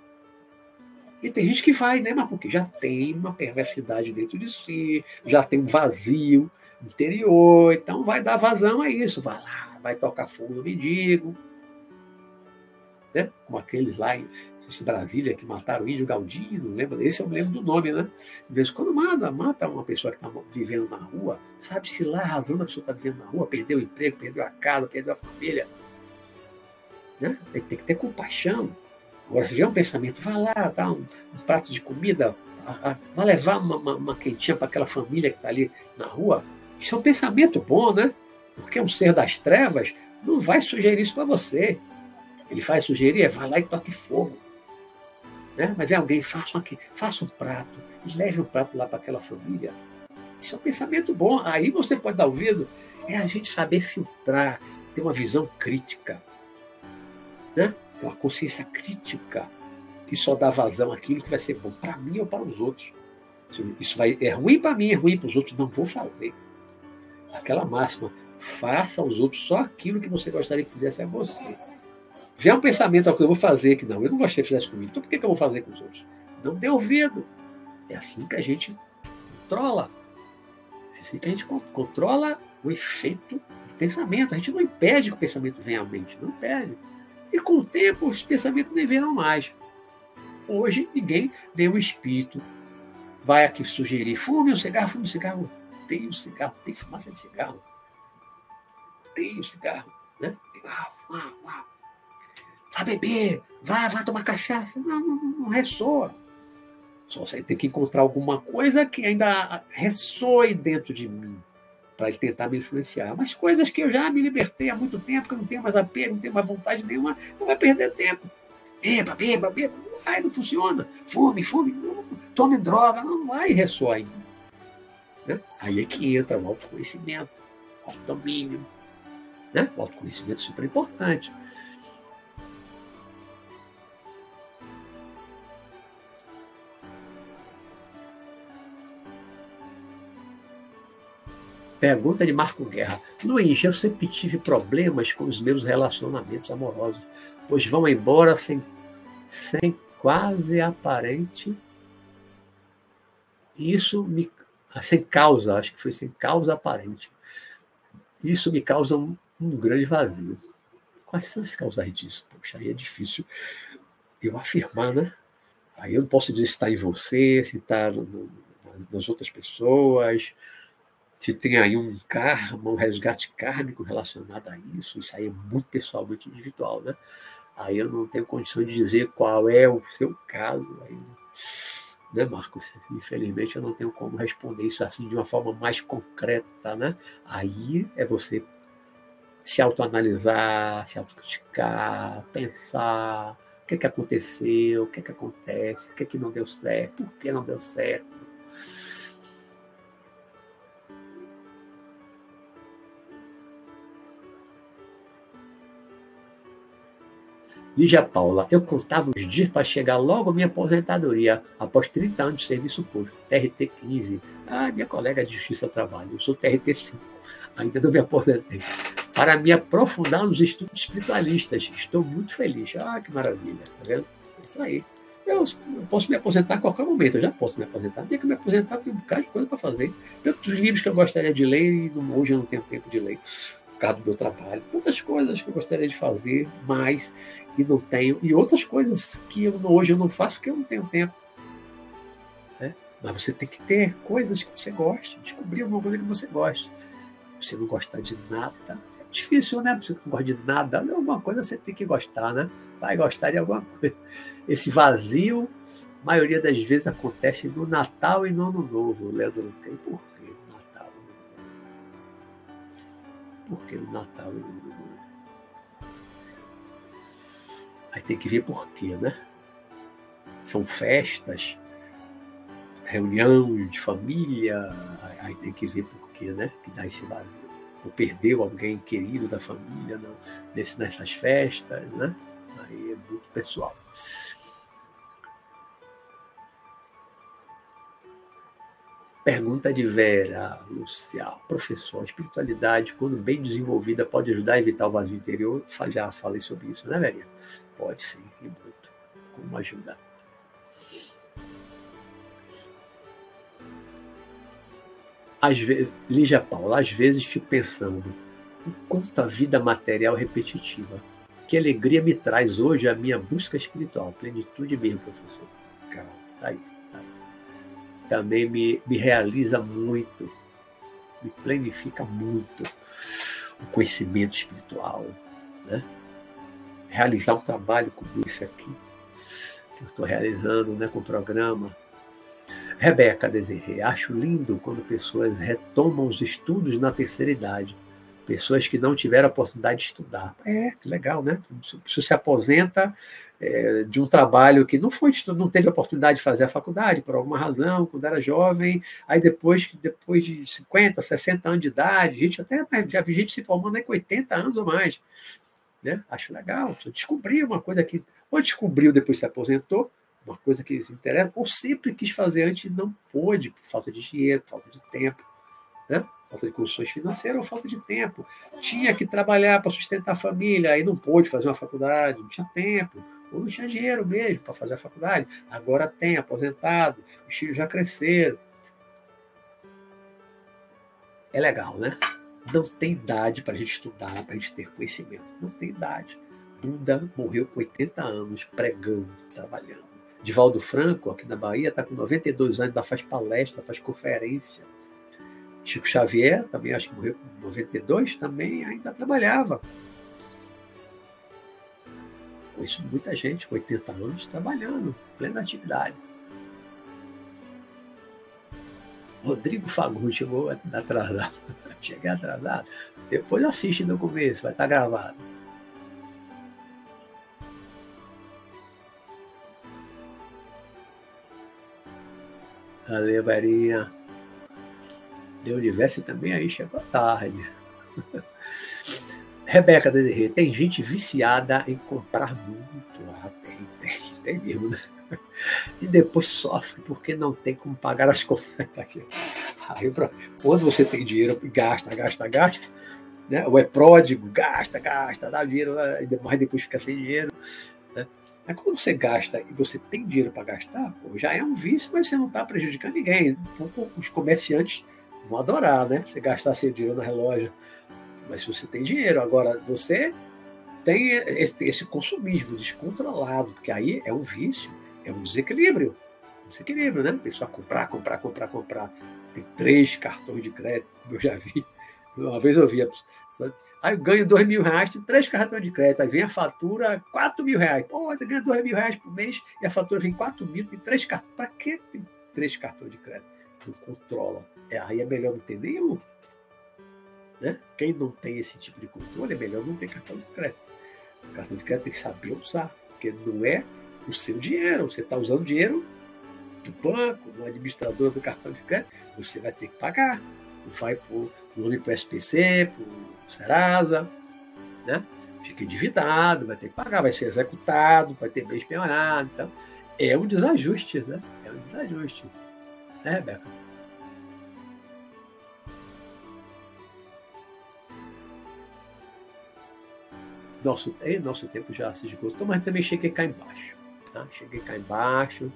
E tem gente que vai, né? Mas porque já tem uma perversidade dentro de si, já tem um vazio interior, então vai dar vazão a isso. Vai lá, vai tocar fogo no mendigo. Né? Como aqueles lá em Brasília que mataram o índio Galdinho, não lembro? Esse eu lembro do nome, né? De vez em quando mata, mata uma pessoa que está vivendo na rua, sabe-se lá a razão da pessoa estar tá vivendo na rua, perdeu o emprego, perdeu a casa, perdeu a família. Né? Tem que ter compaixão Agora, se vier um pensamento, vá lá, dá um, um prato de comida, vá levar uma, uma, uma quentinha para aquela família que está ali na rua. Isso é um pensamento bom, né? Porque um ser das trevas não vai sugerir isso para você. Ele vai sugerir, é, vai lá e toque fogo. Né? Mas é alguém, faça, aqui, faça um prato e leve um prato lá para aquela família. Isso é um pensamento bom. Aí você pode dar ouvido. É a gente saber filtrar, ter uma visão crítica. Né? ter uma consciência crítica que só dá vazão àquilo que vai ser bom para mim ou para os outros. Isso vai, é ruim para mim, é ruim para os outros, não vou fazer. Aquela máxima, faça aos outros só aquilo que você gostaria que fizesse a você. Vê um pensamento, que eu vou fazer, que não, eu não gostaria que fizesse comigo, então por que, que eu vou fazer com os outros? Não dê ouvido. É assim que a gente controla. É assim que a gente controla o efeito do pensamento. A gente não impede que o pensamento venha à mente, não impede. E com o tempo, os pensamentos nem virão mais. Hoje, ninguém, nenhum espírito, vai aqui sugerir: fume um cigarro, fume um cigarro. Tem um cigarro, tem fumaça de cigarro. Tem cigarro. Né? Ah, ah, ah. Beber, vai, vai tomar cachaça. Não, não, não ressoa. Só você tem que encontrar alguma coisa que ainda ressoe dentro de mim para ele tentar me influenciar. Mas coisas que eu já me libertei há muito tempo, que eu não tenho mais apego, não tenho mais vontade nenhuma, não vai perder tempo. Beba, beba, beba. Não vai, não funciona. Fume, fume. Não, tome droga. Não vai ressoar mim. Né? Aí é que entra o autoconhecimento, o autodomínio. Né? O autoconhecimento é super importante. Pergunta de Marco Guerra. Luiz, eu sempre tive problemas com os meus relacionamentos amorosos, pois vão embora sem, sem quase aparente. Isso me. Sem causa, acho que foi sem causa aparente. Isso me causa um grande vazio. Quais são as causas disso? Poxa, aí é difícil eu afirmar, né? Aí eu não posso dizer se está em você, se está nas outras pessoas, se tem aí um karma, um resgate kármico relacionado a isso. Isso aí é muito pessoal, muito individual, né? Aí eu não tenho condição de dizer qual é o seu caso. Aí, né, Marcos? Infelizmente eu não tenho como responder isso assim de uma forma mais concreta, né? Aí é você se autoanalisar, se autocriticar, pensar o que, é que aconteceu, o que, é que acontece, o que, é que não deu certo, por que não deu certo. Lígia Paula, eu contava os dias para chegar logo à minha aposentadoria, após 30 anos de serviço público, TRT 15. Ah, minha colega de Justiça Trabalho, eu sou TRT 5, ainda não me aposentei. Para me aprofundar nos estudos espiritualistas, estou muito feliz. Ah, que maravilha, tá vendo? É isso aí. Eu, eu, posso me aposentar a qualquer momento, eu já posso me aposentar. Tinha que me aposentar, tem um bocado de coisa para fazer. Tantos livros que eu gostaria de ler, e hoje eu não tenho tempo de ler por causa do meu trabalho. Tantas coisas que eu gostaria de fazer, mas e não tenho. E outras coisas que eu, hoje eu não faço porque eu não tenho tempo. Né? Mas você tem que ter coisas que você gosta, descobrir alguma coisa que você gosta. Você não gostar de nada, difícil, né? Você não gosta de nada, alguma coisa você tem que gostar, né? Vai gostar de alguma coisa. Esse vazio, a maioria das vezes acontece no Natal e no Ano Novo, Leandro. Por que no Natal? Por que no Natal e no Ano Novo? Aí tem que ver por quê, né? São festas, reunião de família, aí tem que ver por quê, né? Que dá esse vazio. Ou perdeu alguém querido da família não, nesse, nessas festas, né? Aí é muito pessoal. Pergunta de Vera Lúcia. Professor, a espiritualidade, quando bem desenvolvida, pode ajudar a evitar o vazio interior? Já falei sobre isso, né, Verinha? Pode sim, e muito. Como ajudar. Às vezes, Lígia Paula, às vezes fico pensando o quanto a vida material é repetitiva. Que alegria me traz hoje a minha busca espiritual, plenitude mesmo, professor. Calma, tá aí, tá aí. Também me, me realiza muito, me planifica muito o conhecimento espiritual, né? realizar um trabalho como esse aqui, que eu estou realizando né, com o programa. Rebeca Desirê, acho lindo quando pessoas retomam os estudos na terceira idade. Pessoas que não tiveram a oportunidade de estudar. É, que legal, né? Você se aposenta é, de um trabalho que não foi não teve a oportunidade de fazer a faculdade por alguma razão, quando era jovem, aí depois, depois de 50, 60 anos de idade, gente até já vi gente se formando aí com 80 anos ou mais. Né? Acho legal. Descobriu uma coisa que ou descobriu depois se aposentou, uma coisa que lhes interessa, ou sempre quis fazer antes e não pôde, por falta de dinheiro, falta de tempo, né? falta de condições financeiras ou falta de tempo. Tinha que trabalhar para sustentar a família, aí não pôde fazer uma faculdade, não tinha tempo, ou não tinha dinheiro mesmo para fazer a faculdade. Agora tem, aposentado, os filhos já cresceram. É legal, né? Não tem idade para a gente estudar, para a gente ter conhecimento. Não tem idade. Buda morreu com 80 anos pregando, trabalhando. Divaldo Franco, aqui na Bahia, está com 92 anos, ainda faz palestra, faz conferência. Chico Xavier, também acho que morreu com 92, também ainda trabalhava. Conheço muita gente com 80 anos trabalhando, plena atividade. Rodrigo Fagundes chegou atrasado. Cheguei atrasado. Depois assiste no começo, vai estar tá gravado. Valeu, Verinha. Deu universo também aí chegou tarde. Rebeca Desirê, tem gente viciada em comprar muito. Ah, tem, tem, tem mesmo, né? E depois sofre porque não tem como pagar as contas. Aí, quando você tem dinheiro, gasta, gasta, gasta, né? ou é pródigo, gasta, gasta, dá dinheiro, mas depois fica sem dinheiro. Mas quando você gasta e você tem dinheiro para gastar, pô, já é um vício, mas você não está prejudicando ninguém. Os comerciantes vão adorar, né? Você gastar seu dinheiro na relógio. Mas se você tem dinheiro, agora você tem esse consumismo descontrolado, porque aí é um vício, é um desequilíbrio. Um desequilíbrio, né? A pessoa comprar, comprar, comprar, comprar. Tem três cartões de crédito, eu já vi. Uma vez eu vi a pessoa, Aí eu ganho dois mil reais, tenho três cartões de crédito. Aí vem a fatura, quatro mil reais. Pô, você ganha dois mil reais por mês e a fatura vem quatro mil, tem três cartões. Para que tem três cartões de crédito? Não controla. É, aí é melhor não ter nenhum. Né? Quem não tem esse tipo de controle, é melhor não ter cartão de crédito. O cartão de crédito tem que saber usar, porque não é o seu dinheiro. Você está usando dinheiro do banco, do administrador do cartão de crédito, você vai ter que pagar. Vai para o nome para o SPC, para o Serasa, né? fica endividado, vai ter que pagar, vai ser executado, vai ter bem penhorado. Então, é um desajuste, né? É um desajuste. Né, Rebeca? Nosso, nosso tempo já se esgotou, mas também cheguei cá embaixo. Tá? Cheguei cá embaixo.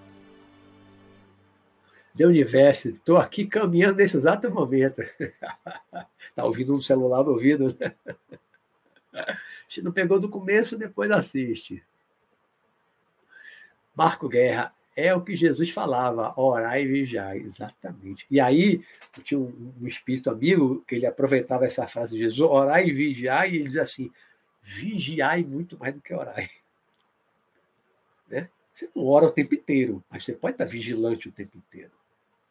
The Universo, estou aqui caminhando nesse exato momento. Está ouvindo um celular no ouvido, né? Se não pegou do começo, depois assiste. Marco Guerra, é o que Jesus falava, orar e vigiar, exatamente. E aí, tinha um, um, espírito amigo que ele aproveitava essa frase de Jesus, orar e vigiar, e ele diz assim, vigiai muito mais do que orar. Né? Você não ora o tempo inteiro, mas você pode estar vigilante o tempo inteiro.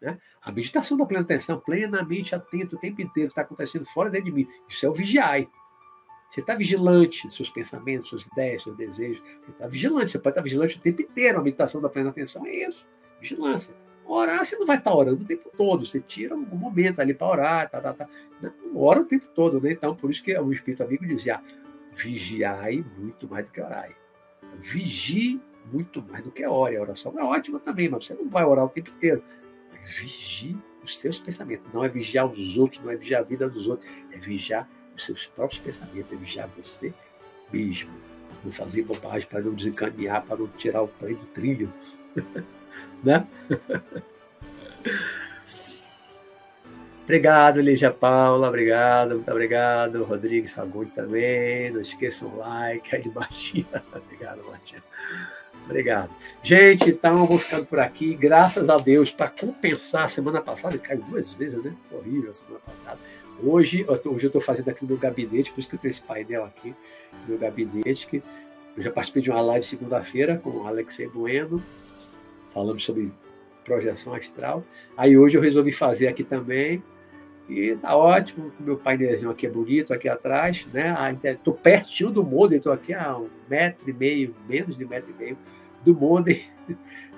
Né? A meditação da plena atenção, plenamente atento o tempo inteiro, está acontecendo fora dentro de mim. Isso é o vigiai. Você está vigilante seus pensamentos, suas ideias, seus desejos. Você está vigilante, você pode estar vigilante o tempo inteiro. A meditação da plena atenção é isso, vigilância. Orar, você não vai estar orando o tempo todo, você tira um momento ali para orar, tá, tá, tá. Não, ora o tempo todo, né? Então, por isso que o Espírito Amigo dizia: vigiai muito mais do que orai. Então, vigie muito mais do que ore. A oração é ótima também, mas você não vai orar o tempo inteiro vigie os seus pensamentos. Não é vigiar os dos outros, não é vigiar a vida dos outros, é vigiar os seus próprios pensamentos, é vigiar você mesmo. Para não fazer bobagem, para não desencaminhar, para não tirar o trem do trilho. né? Obrigado, Lígia Paula, obrigado, muito obrigado. Rodrigues Fagundes também. Não esqueçam o like aí de baixinho. obrigado, Martinha. Obrigado. Gente, então vou ficando por aqui. Graças a Deus, para compensar, semana passada caiu duas vezes, né? Horrível a semana passada. Hoje, hoje eu estou fazendo aqui no meu gabinete, por isso que eu tenho esse painel aqui no meu gabinete, que eu já participei de uma live segunda-feira com o Alexei Bueno, falando sobre projeção astral. Aí hoje eu resolvi fazer aqui também. E tá ótimo, o meu painelzinho aqui é bonito, aqui atrás, né? Estou pertinho do modem, estou aqui a um metro e meio, menos de um metro e meio do modem.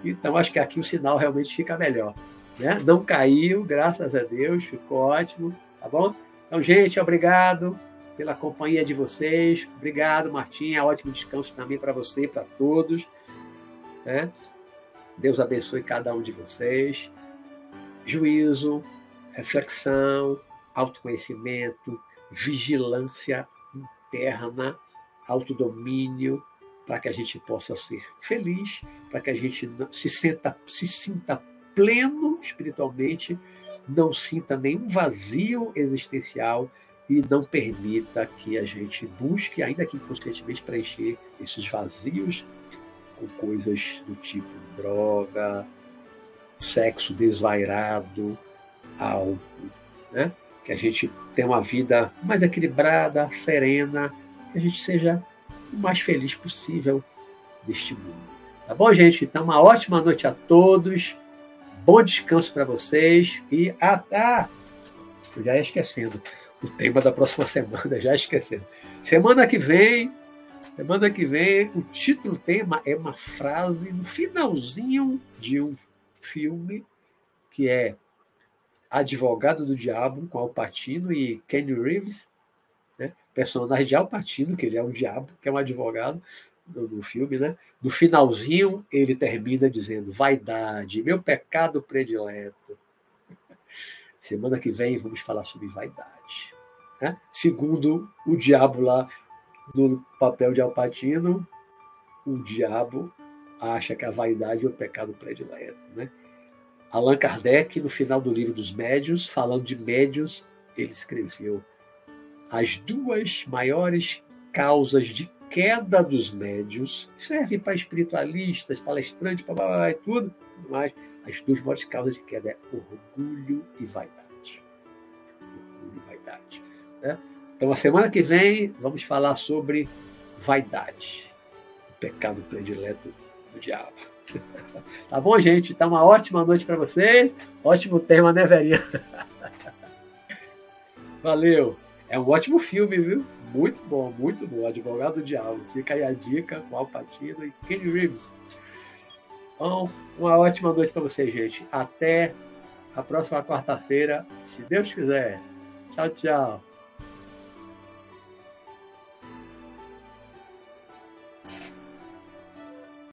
Então, acho que aqui o sinal realmente fica melhor. Né? Não caiu, graças a Deus, ficou ótimo, tá bom? Então, gente, obrigado pela companhia de vocês. Obrigado, Martinha. Ótimo descanso também para você e para todos. Né? Deus abençoe cada um de vocês. Juízo, reflexão, autoconhecimento, vigilância interna, autodomínio, para que a gente possa ser feliz, para que a gente se, senta, se sinta pleno espiritualmente, não sinta nenhum vazio existencial e não permita que a gente busque, ainda que inconscientemente, preencher esses vazios com coisas do tipo droga, sexo desvairado, álcool, né? que a gente tenha uma vida mais equilibrada, serena, que a gente seja o mais feliz possível deste mundo. Tá bom, gente? Então, uma ótima noite a todos. Bom descanso para vocês. E ah, ah, eu já ia esquecendo o tema da próxima semana, já esquecendo. Semana que vem, semana que vem, o título tema é uma frase no finalzinho de um filme que é Advogado do Diabo com Alpatino e Kenny Reeves personagem de Alpatino, que ele é um diabo, que é um advogado no, filme, né? No finalzinho, ele termina dizendo: vaidade, meu pecado predileto. Semana que vem vamos falar sobre vaidade. Né? Segundo o diabo lá no papel de Alpatino, o diabo acha que a vaidade é o pecado predileto. Né? Allan Kardec, no final do livro dos Médios, falando de médios, ele escreveu as duas maiores causas de queda dos médios, serve para espiritualistas, palestrantes, para tudo, mas as duas maiores causas de queda é orgulho e vaidade. Orgulho e vaidade. Né? Então, a semana que vem, vamos falar sobre vaidade, o pecado predileto do diabo. Tá bom, gente? Tá uma ótima noite para você. Ótimo tema, né, velhinha? Valeu. É um ótimo filme, viu? Muito bom, muito bom. Advogado do Diabo. Fica aí a dica com Al Pacino e Kenny Reeves. Então, uma ótima noite para vocês, gente. Até a próxima quarta-feira, se Deus quiser. Tchau, tchau.